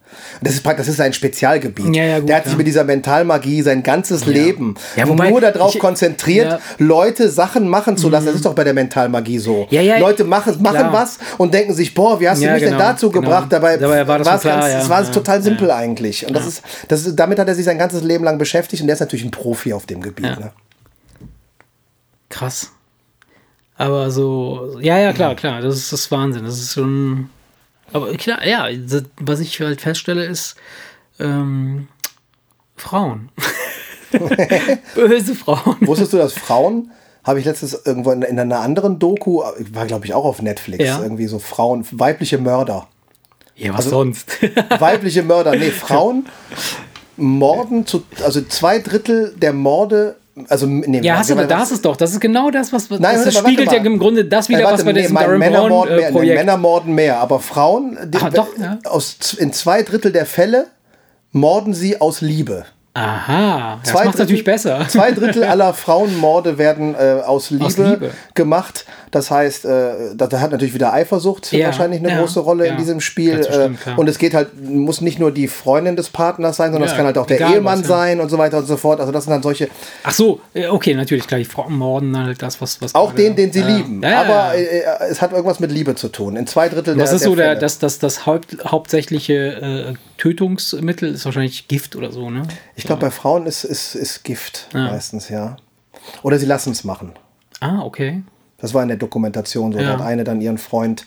Das ist, praktisch- das ist sein Spezialgebiet. Ja, ja, gut, der hat sich ja. mit dieser Mentalmagie sein ganzes Leben wobei, nur darauf ich- konzentriert. Leute Sachen machen zu lassen. Das ist doch bei der Mentalmagie so. Ja, ja, Leute machen, machen klar. was und denken sich, boah, wie hast du mich genau, denn dazu genau. gebracht? Dabei, Dabei war das schon klar, ganz, es war total simpel eigentlich. Und das ist, das ist, damit hat er sich sein ganzes Leben lang beschäftigt und der ist natürlich ein Profi auf dem Gebiet. Ja. Ne? Krass. Aber so, ja, ja, klar, klar, das ist das Wahnsinn. Das ist schon. Aber klar, ja, das, was ich halt feststelle, ist ähm, Frauen. Böse Frauen. Wusstest du, dass Frauen, habe ich letztens irgendwo in, in einer anderen Doku, war glaube ich auch auf Netflix, Ja. irgendwie so Frauen, weibliche Mörder. Ja, Also was sonst? Weibliche Mörder, nee, Frauen morden zu, also zwei Drittel der Morde, also nee, ja, hast du, warte, da hast es doch. Das ist genau das, was. Nein, das mal, spiegelt ja im Grunde das wieder, warte, was bei nee, diesem Darren Männer Brown morden mehr, nee, Projekt. Männer morden mehr, aber Frauen die, Ah, doch, ja. aus, in zwei Drittel der Fälle morden sie aus Liebe. Aha, das Zwei macht natürlich Drittel- besser. Zwei Drittel aller Frauenmorde werden äh, aus, Liebe Liebe. gemacht. Das heißt, äh, da, hat natürlich wieder Eifersucht Ja, wahrscheinlich eine ja, große Rolle in ja. diesem Spiel. Das stimmt, äh, und es geht halt, muss nicht nur die Freundin des Partners sein, sondern es kann halt auch der Ehemann was, sein und so weiter und so fort. Also das sind dann solche, Ach so, äh, okay, natürlich, klar, die Frauen morden halt das, was. was auch den, den sie lieben. Aber ja. äh, es hat irgendwas mit Liebe zu tun. In zwei Drittel der Was ist so der, das, das, das Haupt, hauptsächliche äh, Tötungsmittel? Ist wahrscheinlich Gift oder so, ne? Ich glaube, bei Frauen ist, ist, ist Gift meistens, ja. Oder sie lassen es machen. Ah, okay. Das war in der Dokumentation so. Ja. Da hat eine dann ihren Freund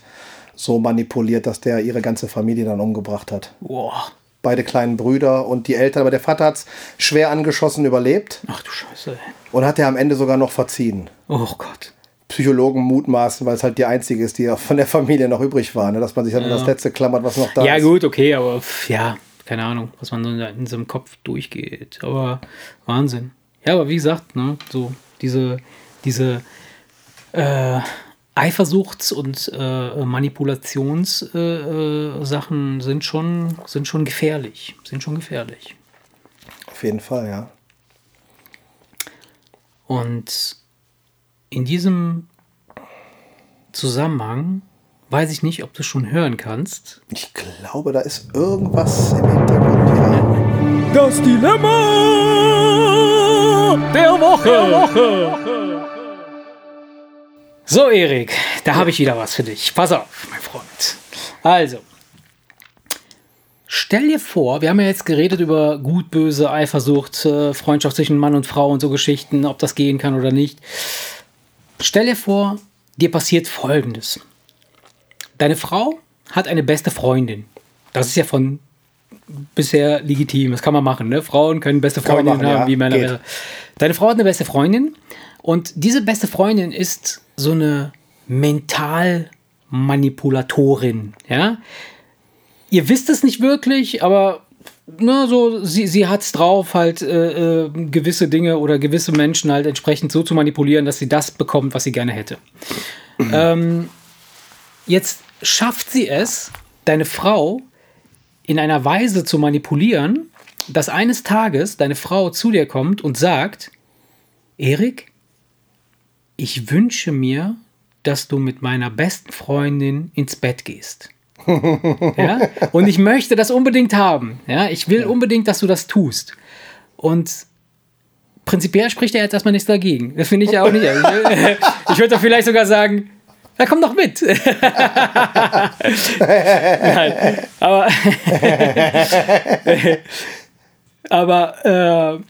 so manipuliert, dass der ihre ganze Familie dann umgebracht hat. Boah. Beide kleinen Brüder und die Eltern. Aber der Vater hat es schwer angeschossen überlebt Ach du Scheiße. ey. und hat er am Ende sogar noch verziehen. Oh Gott. Psychologen mutmaßen, weil es halt die einzige ist, die ja von der Familie noch übrig war. Ne? Dass man sich dann an das Letzte klammert, was noch da Ja, ist. gut, okay, aber pff, ja, keine Ahnung, was man in, in seinem Kopf durchgeht. Aber Wahnsinn. Ja, aber wie gesagt, ne, so diese, diese äh, Eifersuchts- und äh, Manipulationssachen äh, sind, schon, sind schon gefährlich. Sind schon gefährlich. Auf jeden Fall, ja. Und in diesem Zusammenhang weiß ich nicht, ob du schon hören kannst. Ich glaube, da ist irgendwas im Hintergrund. Ja. Das Dilemma der Woche. Der Woche. So, Erik, da habe ich wieder was für dich. Pass auf, mein Freund. Also, stell dir vor, wir haben ja jetzt geredet über gut, böse, Eifersucht, äh, Freundschaft zwischen Mann und Frau und so Geschichten, ob das gehen kann oder nicht. Stell dir vor, dir passiert Folgendes. Deine Frau hat eine beste Freundin. Das ist ja von bisher legitim. Das kann man machen. Ne? Frauen können beste Freundinnen machen, haben, ja. wie Männer. Geht. Deine Frau hat eine beste Freundin und diese beste Freundin ist so eine Mentalmanipulatorin. Ja? Ihr wisst es nicht wirklich, aber na, so, sie, sie hat es drauf, halt äh, äh, gewisse Dinge oder gewisse Menschen halt entsprechend so zu manipulieren, dass sie das bekommt, was sie gerne hätte. ähm, jetzt schafft sie es, deine Frau in einer Weise zu manipulieren, dass eines Tages deine Frau zu dir kommt und sagt, Erik, ich wünsche mir, dass du mit meiner besten Freundin ins Bett gehst. ja? Und ich möchte das unbedingt haben. Ja? Ich will unbedingt, dass du das tust. Und prinzipiell spricht er jetzt erstmal nichts dagegen. Das finde ich ja auch nicht. Ich würde doch vielleicht sogar sagen, er kommt doch mit. Nein, aber aber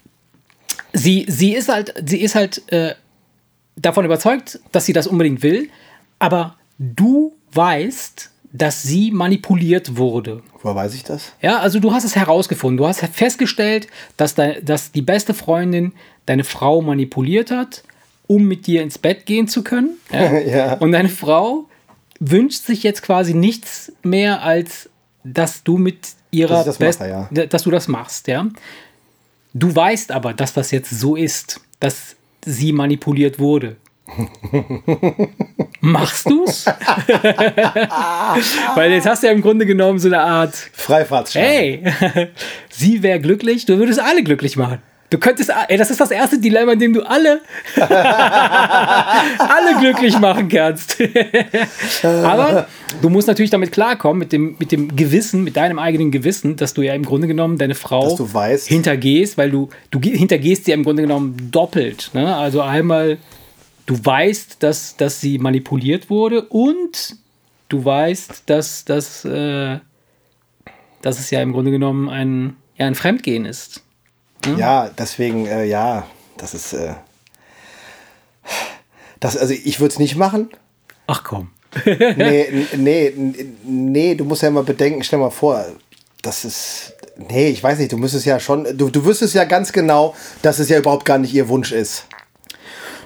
äh, sie, sie ist halt, sie ist halt äh, davon überzeugt, dass sie das unbedingt will, aber du weißt, dass sie manipuliert wurde. Woher weiß ich das? Ja, also du hast es herausgefunden. Du hast festgestellt, dass, de, dass die beste Freundin deine Frau manipuliert hat um mit dir ins Bett gehen zu können. Ja? ja. Und deine Frau wünscht sich jetzt quasi nichts mehr, als dass du mit ihrer dass, Best mache, ja. dass du das machst, ja. Du weißt aber, dass das jetzt so ist, dass sie manipuliert wurde. Machst du's? Weil jetzt hast du ja im Grunde genommen so eine Art Freifahrtschein. Hey, sie wäre glücklich, du würdest alle glücklich machen. Du könntest, ey, das ist das erste Dilemma, in dem du alle, alle glücklich machen kannst. Aber du musst natürlich damit klarkommen, mit dem, mit dem Gewissen, mit deinem eigenen Gewissen, dass du ja im Grunde genommen deine Frau weißt, hintergehst, weil du, du hintergehst sie ja im Grunde genommen doppelt. Ne? Also einmal, du weißt, dass, dass sie manipuliert wurde und du weißt, dass, dass, äh, dass es ja im Grunde genommen ein, ja, ein Fremdgehen ist. Hm? Ja, deswegen, äh, ja, das ist. Äh, das, also ich würde es nicht machen. Ach komm. nee, nee, nee, du musst ja mal bedenken, stell mal vor, das ist. Nee, ich weiß nicht, du müsstest ja schon. Du, du wüsstest ja ganz genau, dass es ja überhaupt gar nicht ihr Wunsch ist.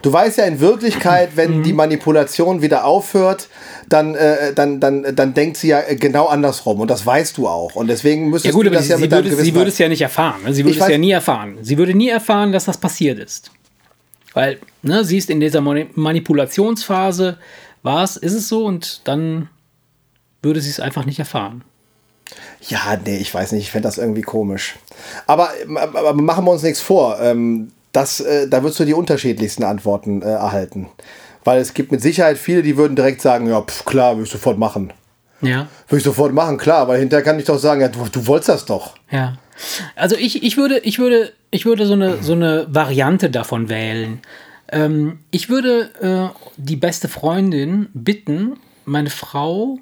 Du weißt ja in Wirklichkeit, wenn die Manipulation wieder aufhört, dann, äh, dann, dann, dann denkt sie ja genau andersrum. Und das weißt du auch. Und deswegen müsstest ja, gut, du das sie, ja mit sie würde, Sie würde es ja nicht erfahren. Ne? Sie würde es ja nie erfahren. Sie würde nie erfahren, dass das passiert ist. Weil, ne, sie ist in dieser Manipulationsphase, war es, ist es so, und dann würde sie es einfach nicht erfahren. Ja, nee, ich weiß nicht, ich fände das irgendwie komisch. Aber, aber machen wir uns nichts vor. Ähm, das, äh, da wirst du die unterschiedlichsten Antworten äh, erhalten. Weil es gibt mit Sicherheit viele, die würden direkt sagen, ja, pf, klar, würde ich sofort machen. Ja. Würde ich sofort machen, klar, weil hinterher kann ich doch sagen, ja, du, du wolltest das doch. Ja. Also ich, ich würde, ich würde, ich würde so eine, so eine Variante davon wählen. Ähm, ich würde äh, die beste Freundin bitten, meine Frau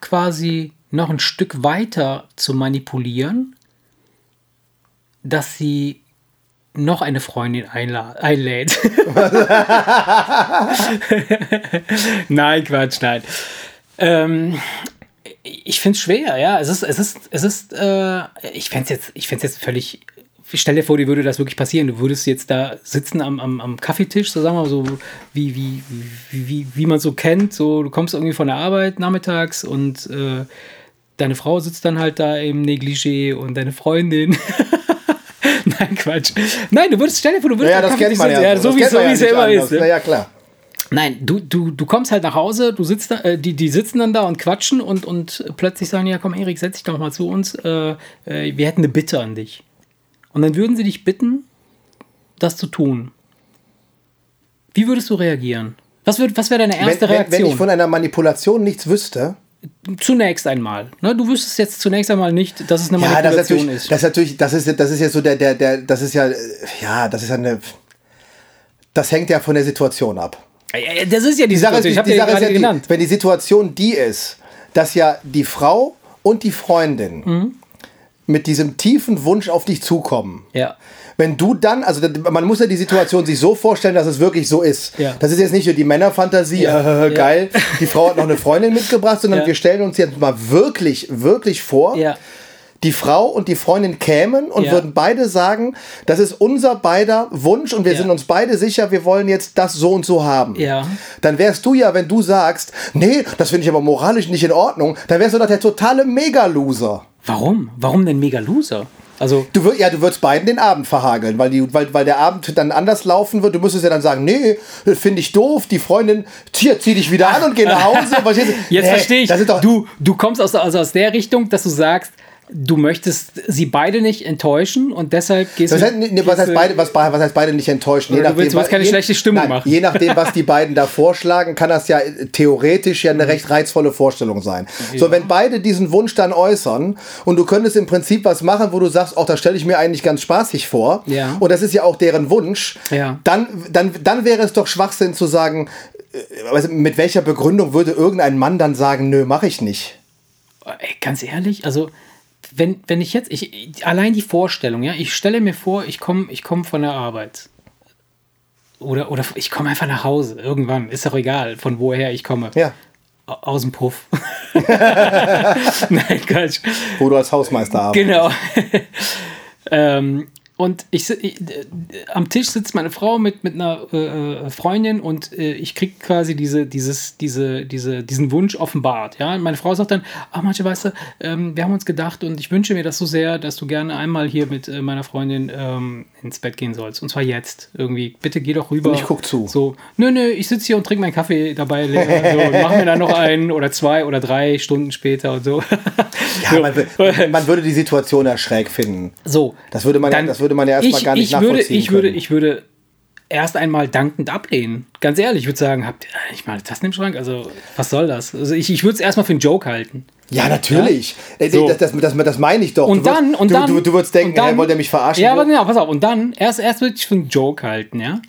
quasi noch ein Stück weiter zu manipulieren, dass sie noch eine Freundin einlädt. nein, Quatsch, nein. Ähm, ich finde es schwer, ja. Es ist, es ist, es ist, äh, ich fände es jetzt, ich fände jetzt völlig. Stell dir vor, dir würde das wirklich passieren. Du würdest jetzt da sitzen am, am, am Kaffeetisch, so sagen wir mal, so wie, wie, wie, wie, wie man so kennt. So, du kommst irgendwie von der Arbeit nachmittags und äh, deine Frau sitzt dann halt da im Negligé und deine Freundin. Nein, Quatsch. Nein, du würdest, stell dir vor, du würdest Ja, ja, das kennt man ja. ja so Das wie so wie es ja immer anders. ist. Ne? Na ja, klar. Nein, du, du, du kommst halt nach Hause, du sitzt da, äh, die, die sitzen dann da und quatschen und, und plötzlich sagen, ja komm Erik, setz dich doch mal zu uns, äh, äh, wir hätten eine Bitte an dich. Und dann würden sie dich bitten, das zu tun. Wie würdest du reagieren? Was, würd, was wäre deine Wenn, erste wenn, wenn Reaktion? ich von einer Manipulation nichts wüsste, zunächst einmal. Ne? Du wüsstest jetzt zunächst einmal nicht, dass es eine ja, das ist Manipulation natürlich, ist. das ist natürlich, das ist, das ist ja so der, der, der, das ist ja, ja, das ist ja eine, das hängt ja von der Situation ab. Das ist ja die, Die Sache ist, Situation. Ich habe die dir Sache ja die, genannt. wenn die Situation die ist, dass ja die Frau und die Freundin Mhm. mit diesem tiefen Wunsch auf dich zukommen. Ja. Wenn du dann, also man muss ja die Situation sich so vorstellen, dass es wirklich so ist. Ja. Das ist jetzt nicht nur die Männerfantasie, Ja. äh, geil, die Frau hat noch eine Freundin mitgebracht, sondern Ja. wir stellen uns jetzt mal wirklich, wirklich vor, Ja. die Frau und die Freundin kämen und Ja. würden beide sagen, das ist unser beider Wunsch und wir Ja. sind uns beide sicher, wir wollen jetzt das so und so haben. Ja. Dann wärst du ja, wenn du sagst, nee, das finde ich aber moralisch nicht in Ordnung, dann wärst du doch der totale Mega-Loser. Warum? Warum denn mega Loser? Also, Du würd, ja, du würdest beiden den Abend verhageln, weil, die, weil, weil der Abend dann anders laufen wird. Du müsstest ja dann sagen, nee, finde ich doof. Die Freundin, hier, zieh dich wieder an und geh nach Hause. Jetzt Nee, verstehe ich. Du, du kommst aus, also aus der Richtung, dass du sagst, du möchtest sie beide nicht enttäuschen und deshalb gehst Das du. heißt, nee, was, gehst heißt du- beide, was, was heißt beide nicht enttäuschen? Du willst- du willst keine je, schlechte Stimmung nein, machen. Je nachdem, was die beiden da vorschlagen, kann das ja theoretisch ja eine recht reizvolle Vorstellung sein. So, wenn beide diesen Wunsch dann äußern und du könntest im Prinzip was machen, wo du sagst, auch das stelle ich mir eigentlich ganz spaßig vor, Ja. und das ist ja auch deren Wunsch, Ja. dann, dann, dann wäre es doch Schwachsinn zu sagen, äh, also mit welcher Begründung würde irgendein Mann dann sagen, nö, mache ich nicht. Ey, ganz ehrlich, also wenn, wenn ich jetzt, ich, allein die Vorstellung, ja, ich stelle mir vor, ich komme ich komm von der Arbeit. Oder, oder ich komme einfach nach Hause, irgendwann, ist doch egal, von woher ich komme. Ja. Au- Aus dem Puff. Nein, Quatsch. Wo du als Hausmeister arbeitest. Genau. ähm, und ich, ich, äh, am Tisch sitzt meine Frau mit, mit einer äh, äh, Freundin und äh, ich kriege quasi diese, dieses, diese, diese, diesen Wunsch offenbart. Ja? Und meine Frau sagt dann, ach manche weißt du, ähm, wir haben uns gedacht und ich wünsche mir das so sehr, dass du gerne einmal hier mit äh, meiner Freundin ähm, ins Bett gehen sollst. Und zwar jetzt irgendwie. Bitte geh doch rüber. Und ich guck zu. So, nö, nö, ich sitze hier und trinke meinen Kaffee dabei leer. So, und mach mir dann noch einen oder zwei oder drei Stunden später und so. Ja, man, wür- man würde die Situation ja schräg finden. So. Das würde man, Dann- das würde man ja erstmal ich, gar nicht ich würde, nachvollziehen ich würde, können. ich würde erst einmal dankend ablehnen. Ganz ehrlich, ich würde sagen, habt ihr nicht mal Tassen im Schrank? Also, was soll das? Also, ich, ich würde es erstmal für einen Joke halten. Ja, natürlich. Äh, So. Das, das, das, das meine ich doch. Und du würdest- dann, und du, dann. Du, du würdest denken, dann, hey, wollt ihr mich verarschen? Ja, aber genau, pass auf. Und dann, erst, erst würde ich es für einen Joke halten, ja.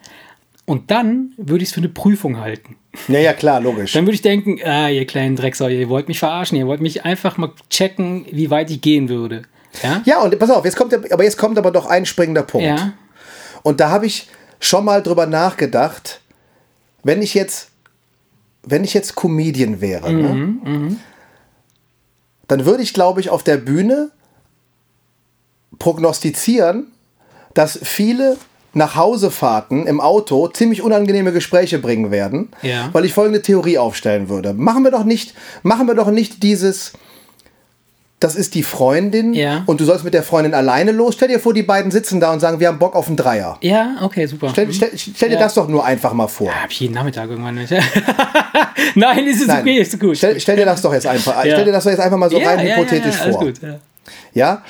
Und dann würde ich es für eine Prüfung halten. ja, ja, klar, logisch. Dann würde ich denken, ah, ihr kleinen Drecksau, ihr wollt mich verarschen, ihr wollt mich einfach mal checken, wie weit ich gehen würde. Ja? Ja, und pass auf, jetzt kommt, aber jetzt kommt aber doch ein springender Punkt. Ja. Und da habe ich schon mal drüber nachgedacht, wenn ich jetzt, wenn ich jetzt Comedian wäre, Mhm, ne, dann würde ich, glaube ich, auf der Bühne prognostizieren, dass viele Nachhausefahrten im Auto ziemlich unangenehme Gespräche bringen werden, Ja. weil ich folgende Theorie aufstellen würde. Machen wir doch nicht, machen wir doch nicht dieses, das ist die Freundin Ja. und du sollst mit der Freundin alleine los. Stell dir vor, die beiden sitzen da und sagen, wir haben Bock auf einen Dreier. Ja, okay, super. Stell, stell, stell dir Ja. das doch nur einfach mal vor. Hab ich jeden Nachmittag irgendwann nicht. Nein, ist es Nein. okay, ist gut. Stell, stell dir das doch jetzt einfach, Ja. stell dir das doch jetzt einfach mal so ja, rein ja, hypothetisch ja, ja, vor. Gut, ja. Ja?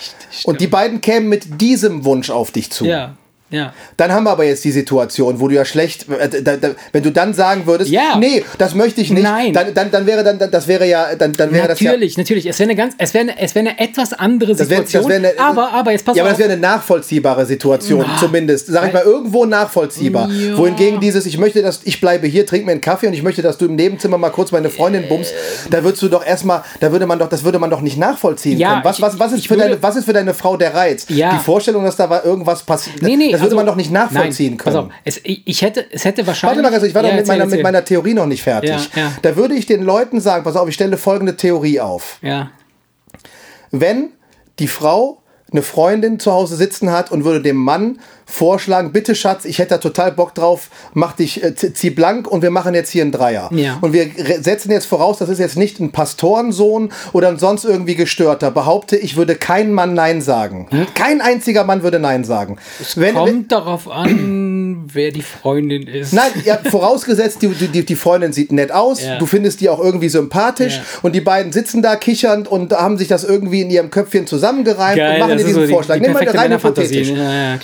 Und die beiden kämen mit diesem Wunsch auf dich zu. ja, ja. Dann haben wir aber jetzt die Situation, wo du ja schlecht, äh, da, da, wenn du dann sagen würdest, Ja. nee, das möchte ich nicht, Nein. Dann, dann, dann wäre dann, das wäre ja, dann, dann wäre das ja. Natürlich, natürlich. Es wäre eine ganz, es wäre eine, es wäre eine etwas andere Das wäre, Situation. das wäre eine, aber, aber jetzt pass ja, aber auf. das wäre eine nachvollziehbare Situation, zumindest. Sag ich mal, irgendwo nachvollziehbar. Ja. Wohingegen dieses, ich möchte, dass ich bleibe hier, trink mir einen Kaffee und ich möchte, dass du im Nebenzimmer mal kurz meine Freundin bummst, da würdest du doch erstmal, da würde man doch, das würde man doch nicht nachvollziehen können. Was, ich- was, was, ist für würde- deine, was ist für deine Frau der Reiz? Die Vorstellung, dass da war irgendwas passiert, nee, nee, das würde also- man doch nicht nachvollziehen nein, können. Pass auf, es, ich, hätte, es hätte wahrscheinlich. Warte mal, also ich war doch Ja, mit, erzähl, meiner, mit erzähl. meiner Theorie noch nicht fertig. Ja, ja. Da würde ich den Leuten sagen, pass auf, ich stelle folgende Theorie auf. Ja, Wenn die Frau eine Freundin zu Hause sitzen hat und würde dem Mann vorschlagen, bitte Schatz, ich hätte da total Bock drauf, mach dich, äh, zieh blank und wir machen jetzt hier einen Dreier. Ja. Und wir setzen jetzt voraus, das ist jetzt nicht ein Pastorensohn oder ein sonst irgendwie gestörter. Behaupte, ich würde kein Mann Nein sagen. Hm? Kein einziger Mann würde Nein sagen. Es wenn, kommt wenn, darauf an, wer die Freundin ist. Nein, ja, vorausgesetzt, die, die, die Freundin sieht nett aus, ja. du findest die auch irgendwie sympathisch ja. und die beiden sitzen da kichernd und haben sich das irgendwie in ihrem Köpfchen zusammengereimt Geil, und machen dir diesen so Vorschlag. Die, die Nimm mal rein hypothetisch.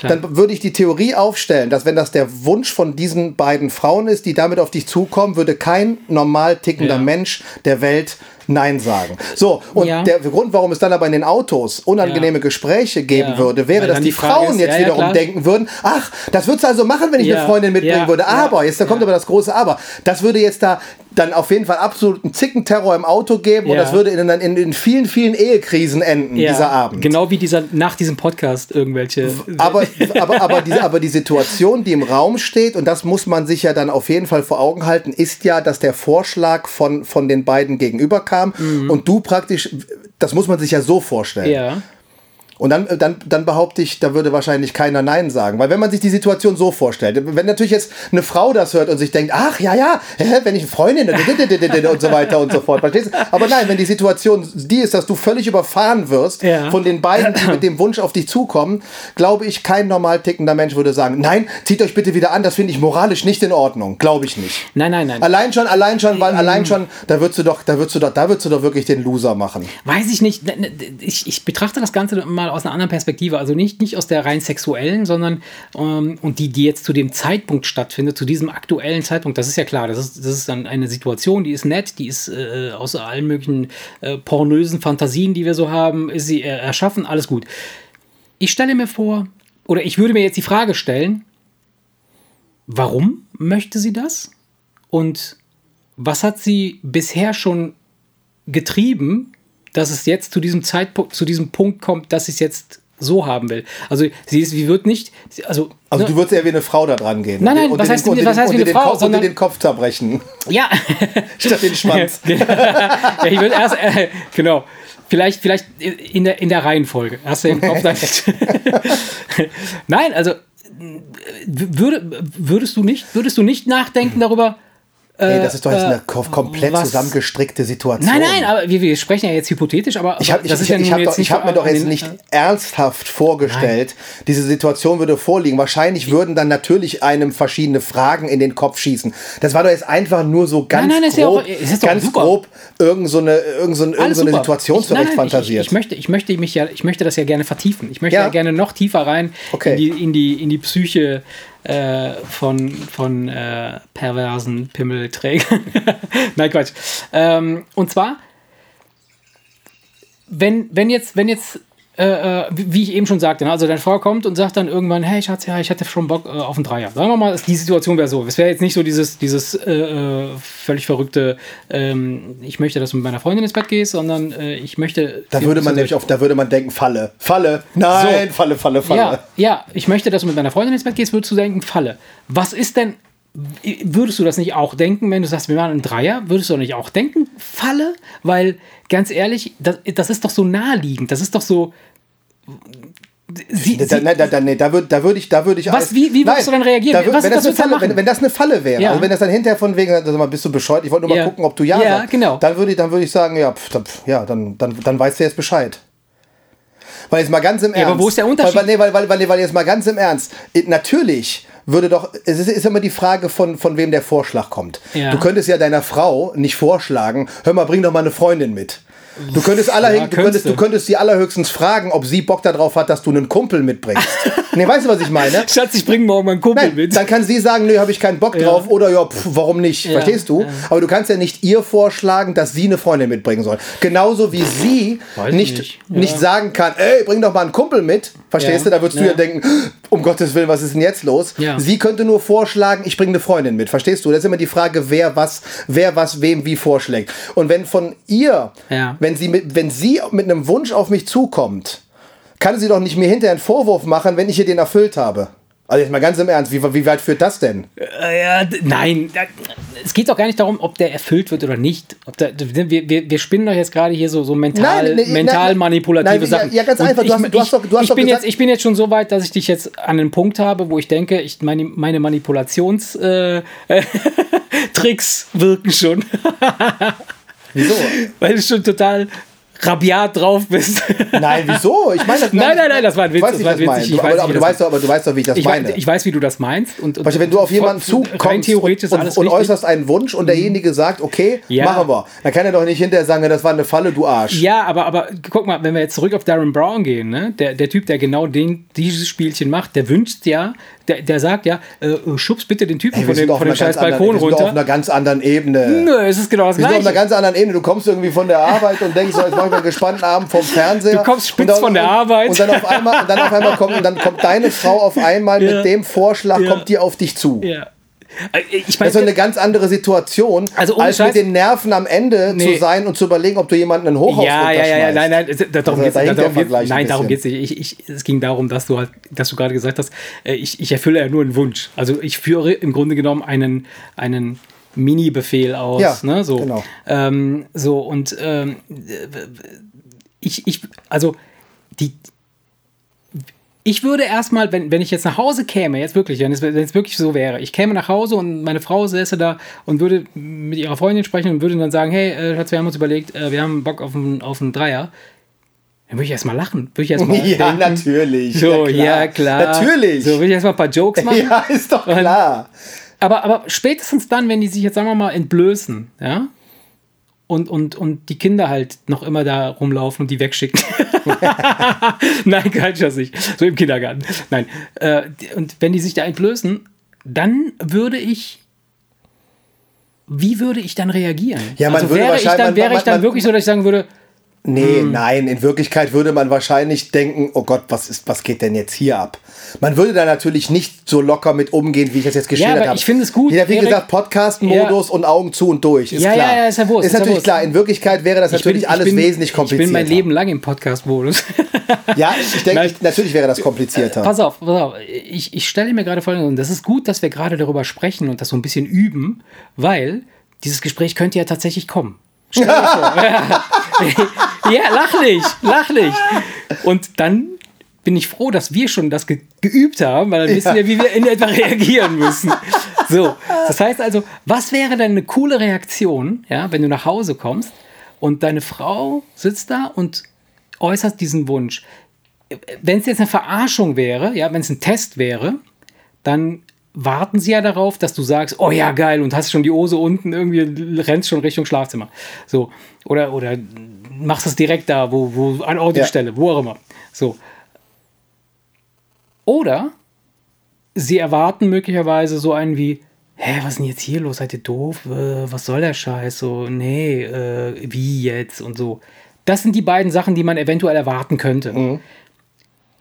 Dann würde ich die Theorie aufstellen, dass wenn das der Wunsch von diesen beiden Frauen ist, die damit auf dich zukommen, würde kein normal tickender Mensch der Welt Nein sagen. So, und ja. der Grund, warum es dann aber in den Autos unangenehme ja. Gespräche geben ja. würde, wäre, dass die, die Frauen ist, jetzt wiederum klar. denken würden, ach, das würdest du also machen, wenn ich eine Freundin mitbringen würde. Aber, jetzt da kommt aber das große Aber. Das würde jetzt da dann auf jeden Fall absoluten Zickenterror im Auto geben und das würde in, in, in, vielen, vielen Ehekrisen enden, dieser Abend. Genau wie dieser, nach diesem Podcast irgendwelche. Aber, aber, aber, die, aber die Situation, die im Raum steht, und das muss man sich ja dann auf jeden Fall vor Augen halten, ist ja, dass der Vorschlag von, von den beiden gegenüber kam mhm. und du praktisch, das muss man sich ja so vorstellen. Ja. Und dann, dann, dann behaupte ich, da würde wahrscheinlich keiner Nein sagen. Weil wenn man sich die Situation so vorstellt, wenn natürlich jetzt eine Frau das hört und sich denkt, ach ja, ja, wenn ich eine Freundin und so weiter und so fort, verstehst du? Aber nein, wenn die Situation die ist, dass du völlig überfahren wirst ja. von den beiden, die mit dem Wunsch auf dich zukommen, glaube ich, kein normal tickender Mensch würde sagen, nein, zieht euch bitte wieder an, das finde ich moralisch nicht in Ordnung. Glaube ich nicht. Nein, nein, nein. Allein schon, allein schon, weil allein schon, da würdest du doch, da würdest du doch, da würdest du doch wirklich den Loser machen. Weiß ich nicht. Ich, ich betrachte das Ganze mal aus einer anderen Perspektive, also nicht, nicht aus der rein sexuellen, sondern ähm, und die, die jetzt zu dem Zeitpunkt stattfindet, zu diesem aktuellen Zeitpunkt, das ist ja klar, das ist, das ist dann eine Situation, die ist nett, die ist äh, aus allen möglichen äh, pornösen Fantasien, die wir so haben, ist sie äh, erschaffen, alles gut. Ich stelle mir vor, oder ich würde mir jetzt die Frage stellen, warum möchte sie das? Und was hat sie bisher schon getrieben, dass es jetzt zu diesem Zeitpunkt, zu diesem Punkt kommt, dass es jetzt so haben will. Also sie ist, wie wird nicht, also also ne? du würdest eher wie eine Frau da dran gehen. Nein, nein, was heißt, den, was heißt wie eine Frau? Kopf, sondern den Kopf zerbrechen. Ja. Statt den Schwanz. ja, ich würde erst, äh, genau. Vielleicht, vielleicht in der, in der Reihenfolge. Hast du den Kopf dann Nein, also würde, würdest du nicht, würdest du nicht nachdenken darüber, Ey, das ist doch jetzt eine äh, komplett was? zusammengestrickte Situation. Nein, nein, aber wir, wir sprechen ja jetzt hypothetisch, aber ich habe ja hab mir doch jetzt nicht ernsthaft vorgestellt, nein. diese Situation würde vorliegen. Wahrscheinlich würden dann natürlich einem verschiedene Fragen in den Kopf schießen. Das war doch jetzt einfach nur so ganz nein, nein, grob, ja auch, ganz grob irgend so eine, irgend so, irgend so eine Situation ich, zurecht fantasiert. Ich, ich, möchte, ich möchte mich ja, ich möchte das ja gerne vertiefen. Ich möchte ja, ja gerne noch tiefer rein okay. in, die, in, die, in die Psyche äh, von, von äh, perversen Pimmelträgern. Nein, Quatsch. Ähm, und zwar, wenn, wenn jetzt, wenn jetzt äh, äh, wie ich eben schon sagte, ne? also deine Frau kommt und sagt dann irgendwann, hey Schatz, ja, ich hatte schon Bock äh, auf einen Dreier. Sagen wir mal, die Situation wäre so. Es wäre jetzt nicht so dieses, dieses äh, äh, völlig verrückte, ähm, ich möchte, dass du mit meiner Freundin ins Bett gehst, sondern äh, ich möchte. Da würde man nämlich auf, da würde man denken, Falle, Falle, nein, so. Falle, Falle, Falle. Ja, ja, ich möchte, dass du mit meiner Freundin ins Bett gehst, würdest du denken, Falle. Was ist denn Würdest du das nicht auch denken, wenn du sagst, wir machen einen Dreier? Würdest du nicht auch denken, Falle? Weil, ganz ehrlich, das, das ist doch so naheliegend. Das ist doch so. Sie, da, da, da, da, da würde da würd ich, da würde ich. Was, wie, wie würdest du dann reagieren? Würd, was, wenn, das eine Falle, wenn, wenn, das eine Falle wäre, ja. also wenn das dann hinterher von wegen, sag mal, bist du bescheuert, ich wollte nur mal ja. gucken, ob du ja, ja sagst, genau. dann würde ich, dann würde ich sagen, ja, pf, pf, ja, dann, dann, dann weißt du jetzt Bescheid. Weil jetzt mal ganz im Ernst. Ja, aber wo ist der Unterschied? Weil, weil, weil, weil, weil jetzt mal ganz im Ernst. Natürlich würde doch, es ist, ist immer die Frage, von, von wem der Vorschlag kommt. Ja. Du könntest ja deiner Frau nicht vorschlagen, hör mal, bring doch mal eine Freundin mit. Du könntest, allerhöchst, ja, du, könntest, du könntest sie allerhöchstens fragen, ob sie Bock darauf hat, dass du einen Kumpel mitbringst. nee, weißt du, was ich meine? Schatz, ich bringe morgen meinen Kumpel Nein, mit. Dann kann sie sagen, nö, habe ich keinen Bock drauf. Ja. Oder ja, pff, warum nicht? Ja, Verstehst du? Aber du kannst ja nicht ihr vorschlagen, dass sie eine Freundin mitbringen soll. Genauso wie sie nicht, nicht. nicht, sagen kann, ey, bring doch mal einen Kumpel mit. Verstehst du? Da würdest du ja denken, um Gottes Willen, was ist denn jetzt los? Sie könnte nur vorschlagen, ich bringe eine Freundin mit. Verstehst du? Das ist immer die Frage, wer was, wer was wem wie vorschlägt. Und wenn von ihr, wenn sie mit, wenn sie mit einem Wunsch auf mich zukommt, kann sie doch nicht mir hinterher einen Vorwurf machen, wenn ich ihr den erfüllt habe. Also jetzt mal ganz im Ernst, wie, wie weit führt das denn? Äh, nein, es geht doch gar nicht darum, ob der erfüllt wird oder nicht. Der, wir, wir, wir spinnen doch jetzt gerade hier so, so mental, nein, nee, mental nein, manipulative nein, Sachen. Ja, ganz einfach. Du hast, du hast doch, du hast ich, bin jetzt, ich bin jetzt schon so weit, dass ich dich jetzt an einen Punkt habe, wo ich denke, ich meine, meine Manipulationstricks äh, wirken schon. Wieso? Weil es schon total rabiat drauf bist. Nein, wieso? Ich meine das Nein, nein, nein, das war ein Witz. Weiß das war ein Witz. Ich, aber, aber, du weißt doch, aber du weißt doch, wie ich das ich meine. Weiß, ich weiß, wie du das meinst. Und, und wenn du auf jemanden zukommst und, und, und äußerst einen Wunsch und derjenige sagt, okay, ja. machen wir, dann kann er doch nicht hinterher sagen, das war eine Falle, du Arsch. Ja, aber, aber guck mal, wenn wir jetzt zurück auf Darren Brown gehen, ne? der, der Typ, der genau den, dieses Spielchen macht, der wünscht ja, der, der sagt ja, äh, schubst bitte den Typen hey, von dem, von dem scheiß Balkon runter. Wir sind auf einer ganz anderen Ebene. Nö, es ist genau das wir Gleiche. Wir sind auf einer ganz anderen Ebene. Du kommst irgendwie von der Arbeit und denkst, so, jetzt mach einen gespannten Abend vom Fernseher. Du kommst spitz dann, von der Arbeit. Und dann auf einmal, und dann auf einmal kommt, und dann kommt deine Frau auf einmal ja. mit dem Vorschlag, ja. kommt die auf dich zu. Ja. Ich mein, das ist eine ganz andere Situation, also als Scheiß, mit den Nerven am Ende nee. zu sein und zu überlegen, ob du jemanden ein Hochhaus Ja, ja, ja, ja, nein, nein, darum also, geht's, darum geht's, nein, darum geht's nicht. Ich, ich, es ging darum, dass du halt, dass du gerade gesagt hast, äh, ich, ich erfülle ja nur einen Wunsch. Also ich führe im Grunde genommen einen, einen Mini-Befehl aus. Ja, ne, so. genau. Ähm, so, und ähm, ich, ich, also die, ich würde erstmal, wenn, wenn ich jetzt nach Hause käme, jetzt wirklich, wenn es, wenn es wirklich so wäre, ich käme nach Hause und meine Frau säße da und würde mit ihrer Freundin sprechen und würde dann sagen, hey, äh, Schatz, wir haben uns überlegt, äh, wir haben Bock auf einen, auf einen Dreier. Dann würde ich erstmal lachen. Würde ich erstmal ja, denken, natürlich. So, ja klar. ja, klar. Natürlich. So, würde ich erstmal ein paar Jokes machen. Ja, ist doch klar. Aber, aber spätestens dann, wenn die sich jetzt, sagen wir mal, entblößen, ja, und, und, und die Kinder halt noch immer da rumlaufen und die wegschicken. Nein, das nicht. So im Kindergarten. Nein. Äh, und wenn die sich da entblößen, dann würde ich. Wie würde ich dann reagieren? Ja, man also wäre ich dann, wäre ich dann wirklich so, dass ich sagen würde, Nee, hm. nein, in Wirklichkeit würde man wahrscheinlich denken, oh Gott, was ist, was geht denn jetzt hier ab? Man würde da natürlich nicht so locker mit umgehen, wie ich das jetzt geschildert ja, habe. Ich finde es gut. Jeder, wie Erik, gesagt, Podcast-Modus ja. und Augen zu und durch. Ist ja, klar. Ja, ja, ist ja Wurst. Ist, ist natürlich klar. In Wirklichkeit wäre das ich natürlich bin, alles bin, wesentlich komplizierter. Ich bin mein Leben lang im Podcast-Modus. ja, ich denke, natürlich wäre das komplizierter. Pass auf, pass auf. Ich, ich stelle mir gerade vor, und das ist gut, dass wir gerade darüber sprechen und das so ein bisschen üben, weil dieses Gespräch könnte ja tatsächlich kommen. Stell dir vor. ja. ja, lach nicht, lach nicht. Und dann bin ich froh, dass wir schon das ge geübt haben, weil dann wissen wir, wie wir in etwa reagieren müssen. So, das heißt also, was wäre denn eine coole Reaktion, ja, wenn du nach Hause kommst und deine Frau sitzt da und äußert diesen Wunsch? Wenn es jetzt eine Verarschung wäre, ja, wenn es ein Test wäre, dann warten sie ja darauf, dass du sagst, oh ja, geil, und hast schon die Hose unten, irgendwie rennst schon Richtung Schlafzimmer. So. Oder, oder machst es direkt da, wo, wo, an Ort und ja. Stelle, wo auch immer. So. Oder sie erwarten möglicherweise so einen wie, hä, was ist denn jetzt hier los? Seid ihr doof? Äh, was soll der Scheiß? So, nee, äh, wie jetzt und so. Das sind die beiden Sachen, die man eventuell erwarten könnte. Mhm.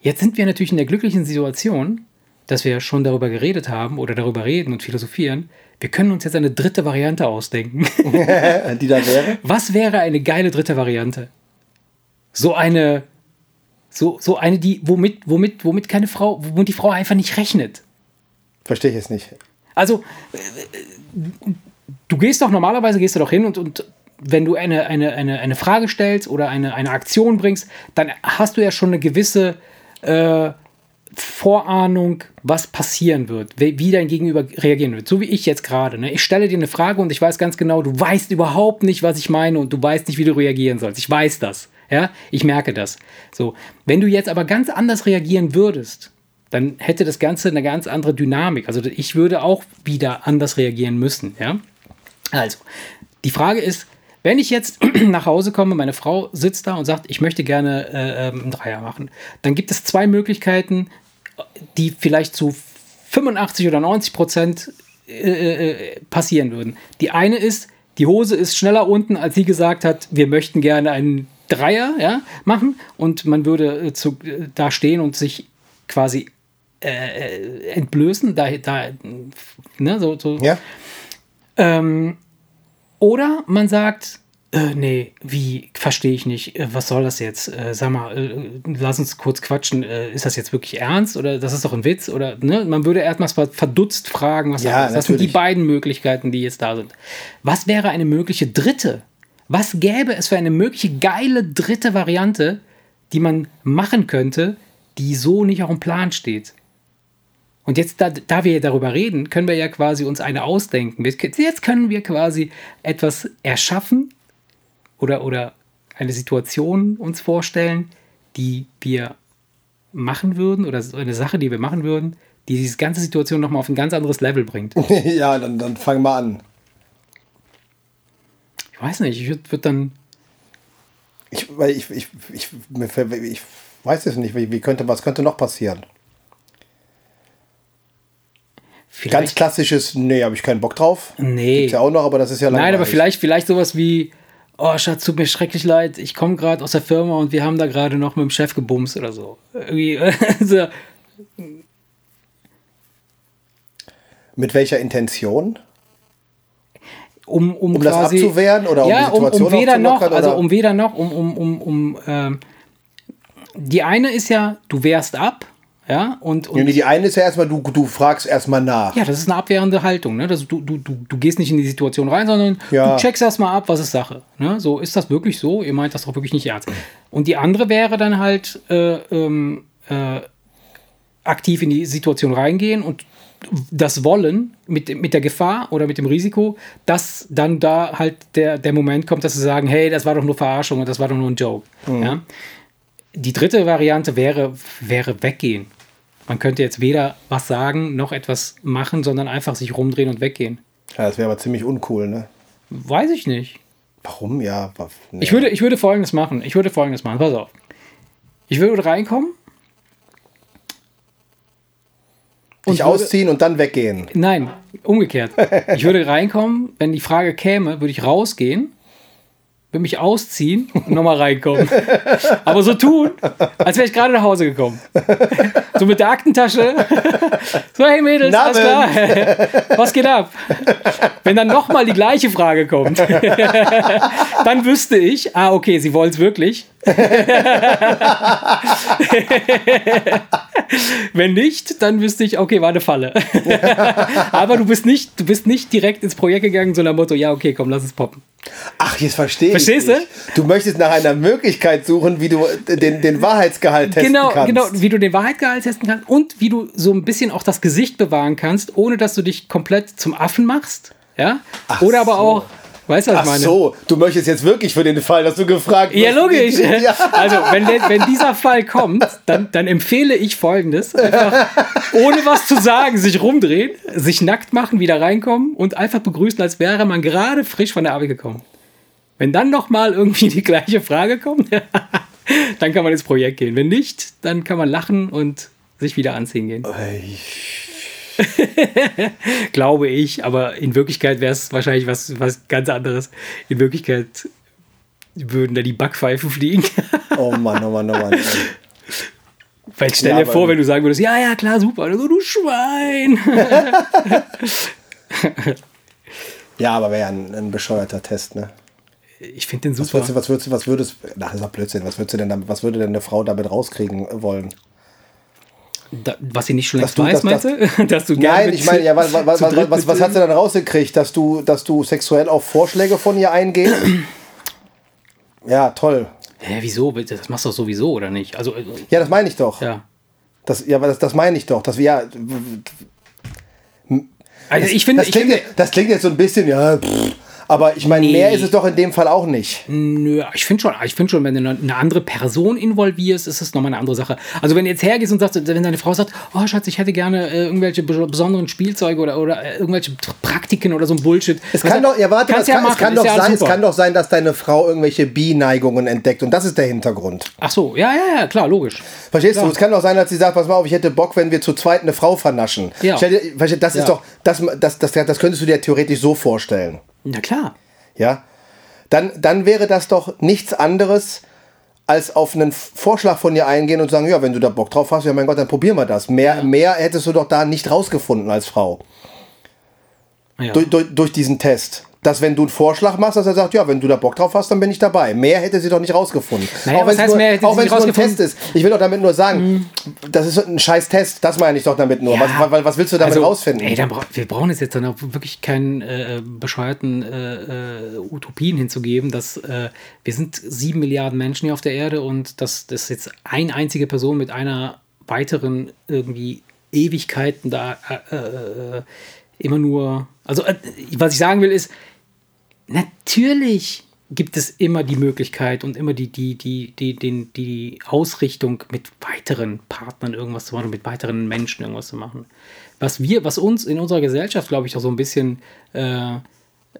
Jetzt sind wir natürlich in der glücklichen Situation, dass wir schon darüber geredet haben oder darüber reden und philosophieren, wir können uns jetzt eine dritte Variante ausdenken. die da wäre? Was wäre eine geile dritte Variante? So eine, so, so eine, die, womit, womit, womit keine Frau, womit die Frau einfach nicht rechnet. Verstehe ich es nicht. Also, du gehst doch normalerweise gehst du doch hin und, und wenn du eine, eine, eine, eine Frage stellst oder eine, eine Aktion bringst, dann hast du ja schon eine gewisse äh, Vorahnung, was passieren wird, wie dein Gegenüber reagieren wird. So wie ich jetzt gerade. Ne? Ich stelle dir eine Frage und ich weiß ganz genau, du weißt überhaupt nicht, was ich meine und du weißt nicht, wie du reagieren sollst. Ich weiß das. Ja, ich merke das. So, wenn du jetzt aber ganz anders reagieren würdest, dann hätte das Ganze eine ganz andere Dynamik. Also ich würde auch wieder anders reagieren müssen. Ja, also die Frage ist, wenn ich jetzt nach Hause komme, meine Frau sitzt da und sagt, ich möchte gerne äh, ähm, einen Dreier machen, dann gibt es zwei Möglichkeiten, die vielleicht zu 85 oder 90 Prozent äh, äh, passieren würden. Die eine ist, die Hose ist schneller unten, als sie gesagt hat, wir möchten gerne einen Dreier ja, machen und man würde äh, zu, äh, da stehen und sich quasi äh, entblößen, da, da ne, so, so. Ja. Ähm, oder man sagt, äh, nee, wie, verstehe ich nicht, äh, was soll das jetzt? Äh, sag mal, äh, lass uns kurz quatschen, äh, ist das jetzt wirklich ernst oder das ist doch ein Witz? Oder, ne? Man würde erstmal verdutzt fragen, was Ja, das, das sind die beiden Möglichkeiten, die jetzt da sind. Was wäre eine mögliche dritte? Was gäbe es für eine mögliche geile dritte Variante, die man machen könnte, die so nicht auf dem Plan steht? Und jetzt, da, da wir darüber reden, können wir ja quasi uns eine ausdenken. Jetzt können wir quasi etwas erschaffen oder, oder eine Situation uns vorstellen, die wir machen würden oder eine Sache, die wir machen würden, die diese ganze Situation nochmal auf ein ganz anderes Level bringt. ja, dann, dann fang mal an. Ich weiß nicht, ich würde würd dann. Ich, weil ich, ich, ich, ich weiß es nicht, wie, wie könnte, was könnte noch passieren? Vielleicht, Ganz klassisches, nee, habe ich keinen Bock drauf. Nee. Gibt's ja auch noch, aber das ist ja Nein, aber langweilig. vielleicht, vielleicht sowas wie, oh Schatz, tut mir schrecklich leid, ich komme gerade aus der Firma und wir haben da gerade noch mit dem Chef gebumst oder so. Irgendwie, so. Mit welcher Intention? um, um, Um das quasi, abzuwehren oder um ja, die Situation um, um weder noch, also oder? um weder noch, um, um, um, um ähm, die eine ist ja, du wehrst ab, ja, und, und die eine ist ja erstmal, du, du fragst erstmal nach. ja, das ist eine abwehrende Haltung, ne? Das, du, du, du, du gehst nicht in die Situation rein, sondern Ja. du checkst erstmal ab, was ist Sache. Ne? So, ist das wirklich so? Ihr meint das doch wirklich nicht ernst. Und die andere wäre dann halt äh, ähm, äh, aktiv in die Situation reingehen und das Wollen mit, mit der Gefahr oder mit dem Risiko, dass dann da halt der, der Moment kommt, dass sie sagen, hey, das war doch nur Verarschung und das war doch nur ein Joke. Ja? Die dritte Variante wäre, wäre weggehen. Man könnte jetzt weder was sagen noch etwas machen, sondern einfach sich rumdrehen und weggehen. Ja, das wäre aber ziemlich uncool, ne? Weiß ich nicht. Warum? Ja, nee. Ich würde, ich würde folgendes machen. Ich würde folgendes machen. Pass auf. Ich würde reinkommen. dich würde- ausziehen und dann weggehen. Nein, umgekehrt. Ich würde reinkommen, wenn die Frage käme, würde ich rausgehen, würde mich ausziehen und nochmal reinkommen. Aber so tun, als wäre ich gerade nach Hause gekommen. So mit der Aktentasche. So, hey Mädels, alles klar. Was geht ab? Wenn dann nochmal die gleiche Frage kommt, dann wüsste ich, ah, okay, sie wollen es wirklich. Wenn nicht, dann wüsste ich, okay, war eine Falle. Aber du bist nicht, du bist nicht direkt ins Projekt gegangen, so nach dem Motto, ja, okay, komm, lass es poppen. Ach, jetzt verstehe ich. Verstehst dich. Du möchtest nach einer Möglichkeit suchen, wie du den, den Wahrheitsgehalt testen Genau, kannst. genau, wie du den Wahrheitgehalt testen kannst und wie du so ein bisschen auch das Gesicht bewahren kannst, ohne dass du dich komplett zum Affen machst. Ja? Oder aber so. auch, weißt du, was Ach ich meine? so, du möchtest jetzt wirklich für den Fall, dass du gefragt Ja, wirst, logisch. wie- Ja. Also, wenn, der, wenn dieser Fall kommt, dann, dann empfehle ich folgendes: einfach ohne was zu sagen, sich rumdrehen, sich nackt machen, wieder reinkommen und einfach begrüßen, als wäre man gerade frisch von der Arbeit gekommen. Wenn dann nochmal irgendwie die gleiche Frage kommt, dann kann man ins Projekt gehen. Wenn nicht, dann kann man lachen und sich wieder anziehen gehen. Glaube ich, aber in Wirklichkeit wäre es wahrscheinlich was, was ganz anderes. In Wirklichkeit würden da die Backpfeifen fliegen. Oh Mann, oh Mann, oh Mann. Weil stell Ja, dir aber- vor, wenn du sagen würdest, ja, ja, klar, super. So, du Schwein. Ja, aber wäre ja ein, ein bescheuerter Test, ne? Ich finde den Was super. würdest du, was würdest du, was würdest, ach, das ist doch Blödsinn. Was würdest du denn, damit- was würde denn eine Frau damit rauskriegen wollen? Da, was sie nicht schon längst weiß, dass- meinst du? Dass du Nein, ich meine, ja, was, was, was, was, was hast du dann rausgekriegt, dass du, dass du sexuell auf Vorschläge von ihr eingehst? ja, toll. Hä, wieso? Das machst du doch sowieso, oder nicht? Also, äh, Ja, das meine ich doch. ja. Das, ja, aber das, das meine ich doch. Dass wir, ja, Also, ich finde, das, ich klingt, finde, jetzt- das klingt jetzt so ein bisschen, ja, pff, aber ich meine, Nee. mehr ist es doch in dem Fall auch nicht. Nö, ich finde schon, ich finde schon, wenn du eine- andere Person involvierst, ist es nochmal eine andere Sache. Also wenn du jetzt hergehst und sagst, wenn deine Frau sagt, oh Schatz, ich hätte gerne äh, irgendwelche bes- besonderen Spielzeuge oder, oder äh, irgendwelche Praktiken oder so ein Bullshit. Es kann doch, ja, warte, es kann, ja es, kann machen, doch ja sein, es kann doch sein, dass deine Frau irgendwelche Bi-Neigungen entdeckt und das ist der Hintergrund. Ach so, ja, ja, ja, klar, logisch. Verstehst Klar. du? Es kann doch sein, dass sie sagt, pass mal auf, ich hätte Bock, wenn wir zu zweit eine Frau vernaschen. Ja. Verstehst, Das Ja. ist doch, das, das, das, das könntest du dir theoretisch so vorstellen. Na klar. Ja? Dann, dann wäre das doch nichts anderes, als auf einen Vorschlag von dir eingehen und sagen, ja, wenn du da Bock drauf hast, ja mein Gott, dann probieren wir das. Mehr, mehr hättest du doch da nicht rausgefunden als Frau. Ja. Durch, durch, durch diesen Test. Dass wenn du einen Vorschlag machst, dass er sagt, ja, wenn du da Bock drauf hast, dann bin ich dabei. Mehr hätte sie doch nicht rausgefunden. Naja, auch wenn was heißt es nur, auch wenn es nur ein? Test ist. Ich will doch damit nur sagen, das ist ein scheiß Test. Das meine ich doch damit nur. Ja. Was, was, was willst du damit Also, rausfinden? Ey, bra wir brauchen jetzt, jetzt dann auch wirklich keinen äh, bescheuerten äh, äh, Utopien hinzugeben, dass äh, wir sind sieben Milliarden Menschen hier auf der Erde und dass das jetzt eine einzige Person mit einer weiteren irgendwie Ewigkeiten da äh, äh, immer nur. Also, was ich sagen will, ist, natürlich gibt es immer die Möglichkeit und immer die, die, die, die, die, die Ausrichtung, mit weiteren Partnern irgendwas zu machen, mit weiteren Menschen irgendwas zu machen. Was wir, was uns in unserer Gesellschaft, glaube ich, auch so ein bisschen äh,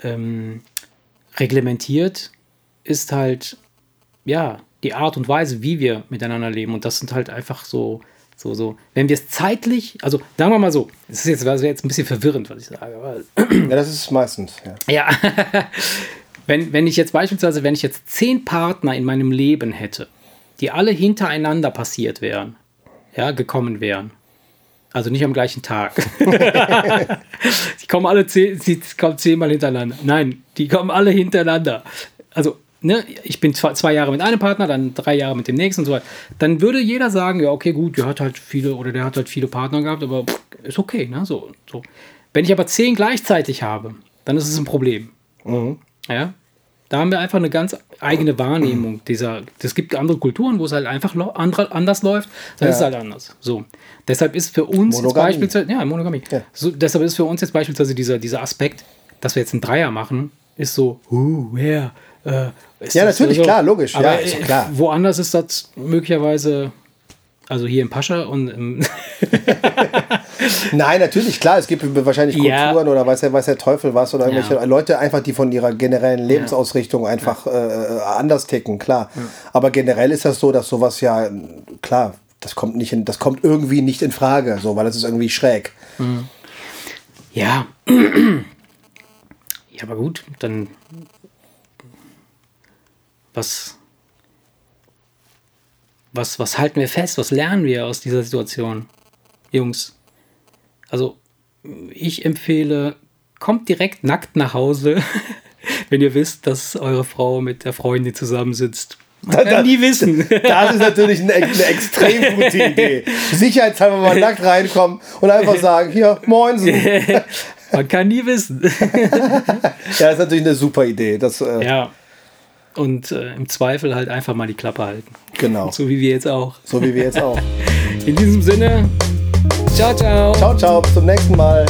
ähm, reglementiert, ist halt, ja, die Art und Weise, wie wir miteinander leben. Und das sind halt einfach so, so, so, wenn wir es zeitlich, also sagen wir mal so, es ist jetzt, das wäre jetzt ein bisschen verwirrend, was ich sage, Ja, das ist meistens. Ja. ja. wenn, wenn ich jetzt beispielsweise, wenn ich jetzt zehn Partner in meinem Leben hätte, die alle hintereinander passiert wären, ja, gekommen wären. Also nicht am gleichen Tag. die kommen alle zehn, sie kommen zehnmal hintereinander. Nein, die kommen alle hintereinander. Also, ne, ich bin zwei, zwei Jahre mit einem Partner, dann drei Jahre mit dem nächsten und so weiter. Dann würde jeder sagen, ja, okay, gut, der hat halt viele oder der hat halt viele Partner gehabt, aber pff, ist okay, ne? So, so. Wenn ich aber zehn gleichzeitig habe, dann ist es ein Problem. Ja. Da haben wir einfach eine ganz eigene Wahrnehmung dieser. Es gibt andere Kulturen, wo es halt einfach andere, anders läuft. Dann ist es Ja. halt anders. So. Deshalb ist für uns beispielsweise. Ja, Monogamie. Ja. So, deshalb ist für uns jetzt beispielsweise dieser, dieser Aspekt, dass wir jetzt einen Dreier machen, ist so, uh, wer? Äh, ist Ja, natürlich, so? klar, logisch. Aber Ja, ist äh, klar. woanders ist das möglicherweise. Also hier im Pascha und im Nein, natürlich, klar, es gibt wahrscheinlich Ja. Kulturen oder weiß der, weiß der Teufel was oder irgendwelche Ja. Leute einfach, die von ihrer generellen Lebensausrichtung einfach äh, anders ticken, klar. Aber generell ist das so, dass sowas ja, klar, das kommt nicht in, das kommt irgendwie nicht in Frage, so, weil das ist irgendwie schräg. Ja. Ja, aber gut, dann. Was. Was, was halten wir fest? Was lernen wir aus dieser Situation? Jungs. Also, ich empfehle, kommt direkt nackt nach Hause, wenn ihr wisst, dass eure Frau mit der Freundin zusammensitzt. Man kann nie wissen. Das ist natürlich eine, eine extrem gute Idee. Sicherheitshalber mal nackt reinkommen und einfach sagen, hier, moinsen. Man kann nie wissen. Ja, ist natürlich eine super Idee. Das, äh, Ja. Und äh, im Zweifel halt einfach mal die Klappe halten. Genau. So wie wir jetzt auch. So wie wir jetzt auch. In diesem Sinne, ciao, ciao. Ciao, ciao, bis zum nächsten Mal.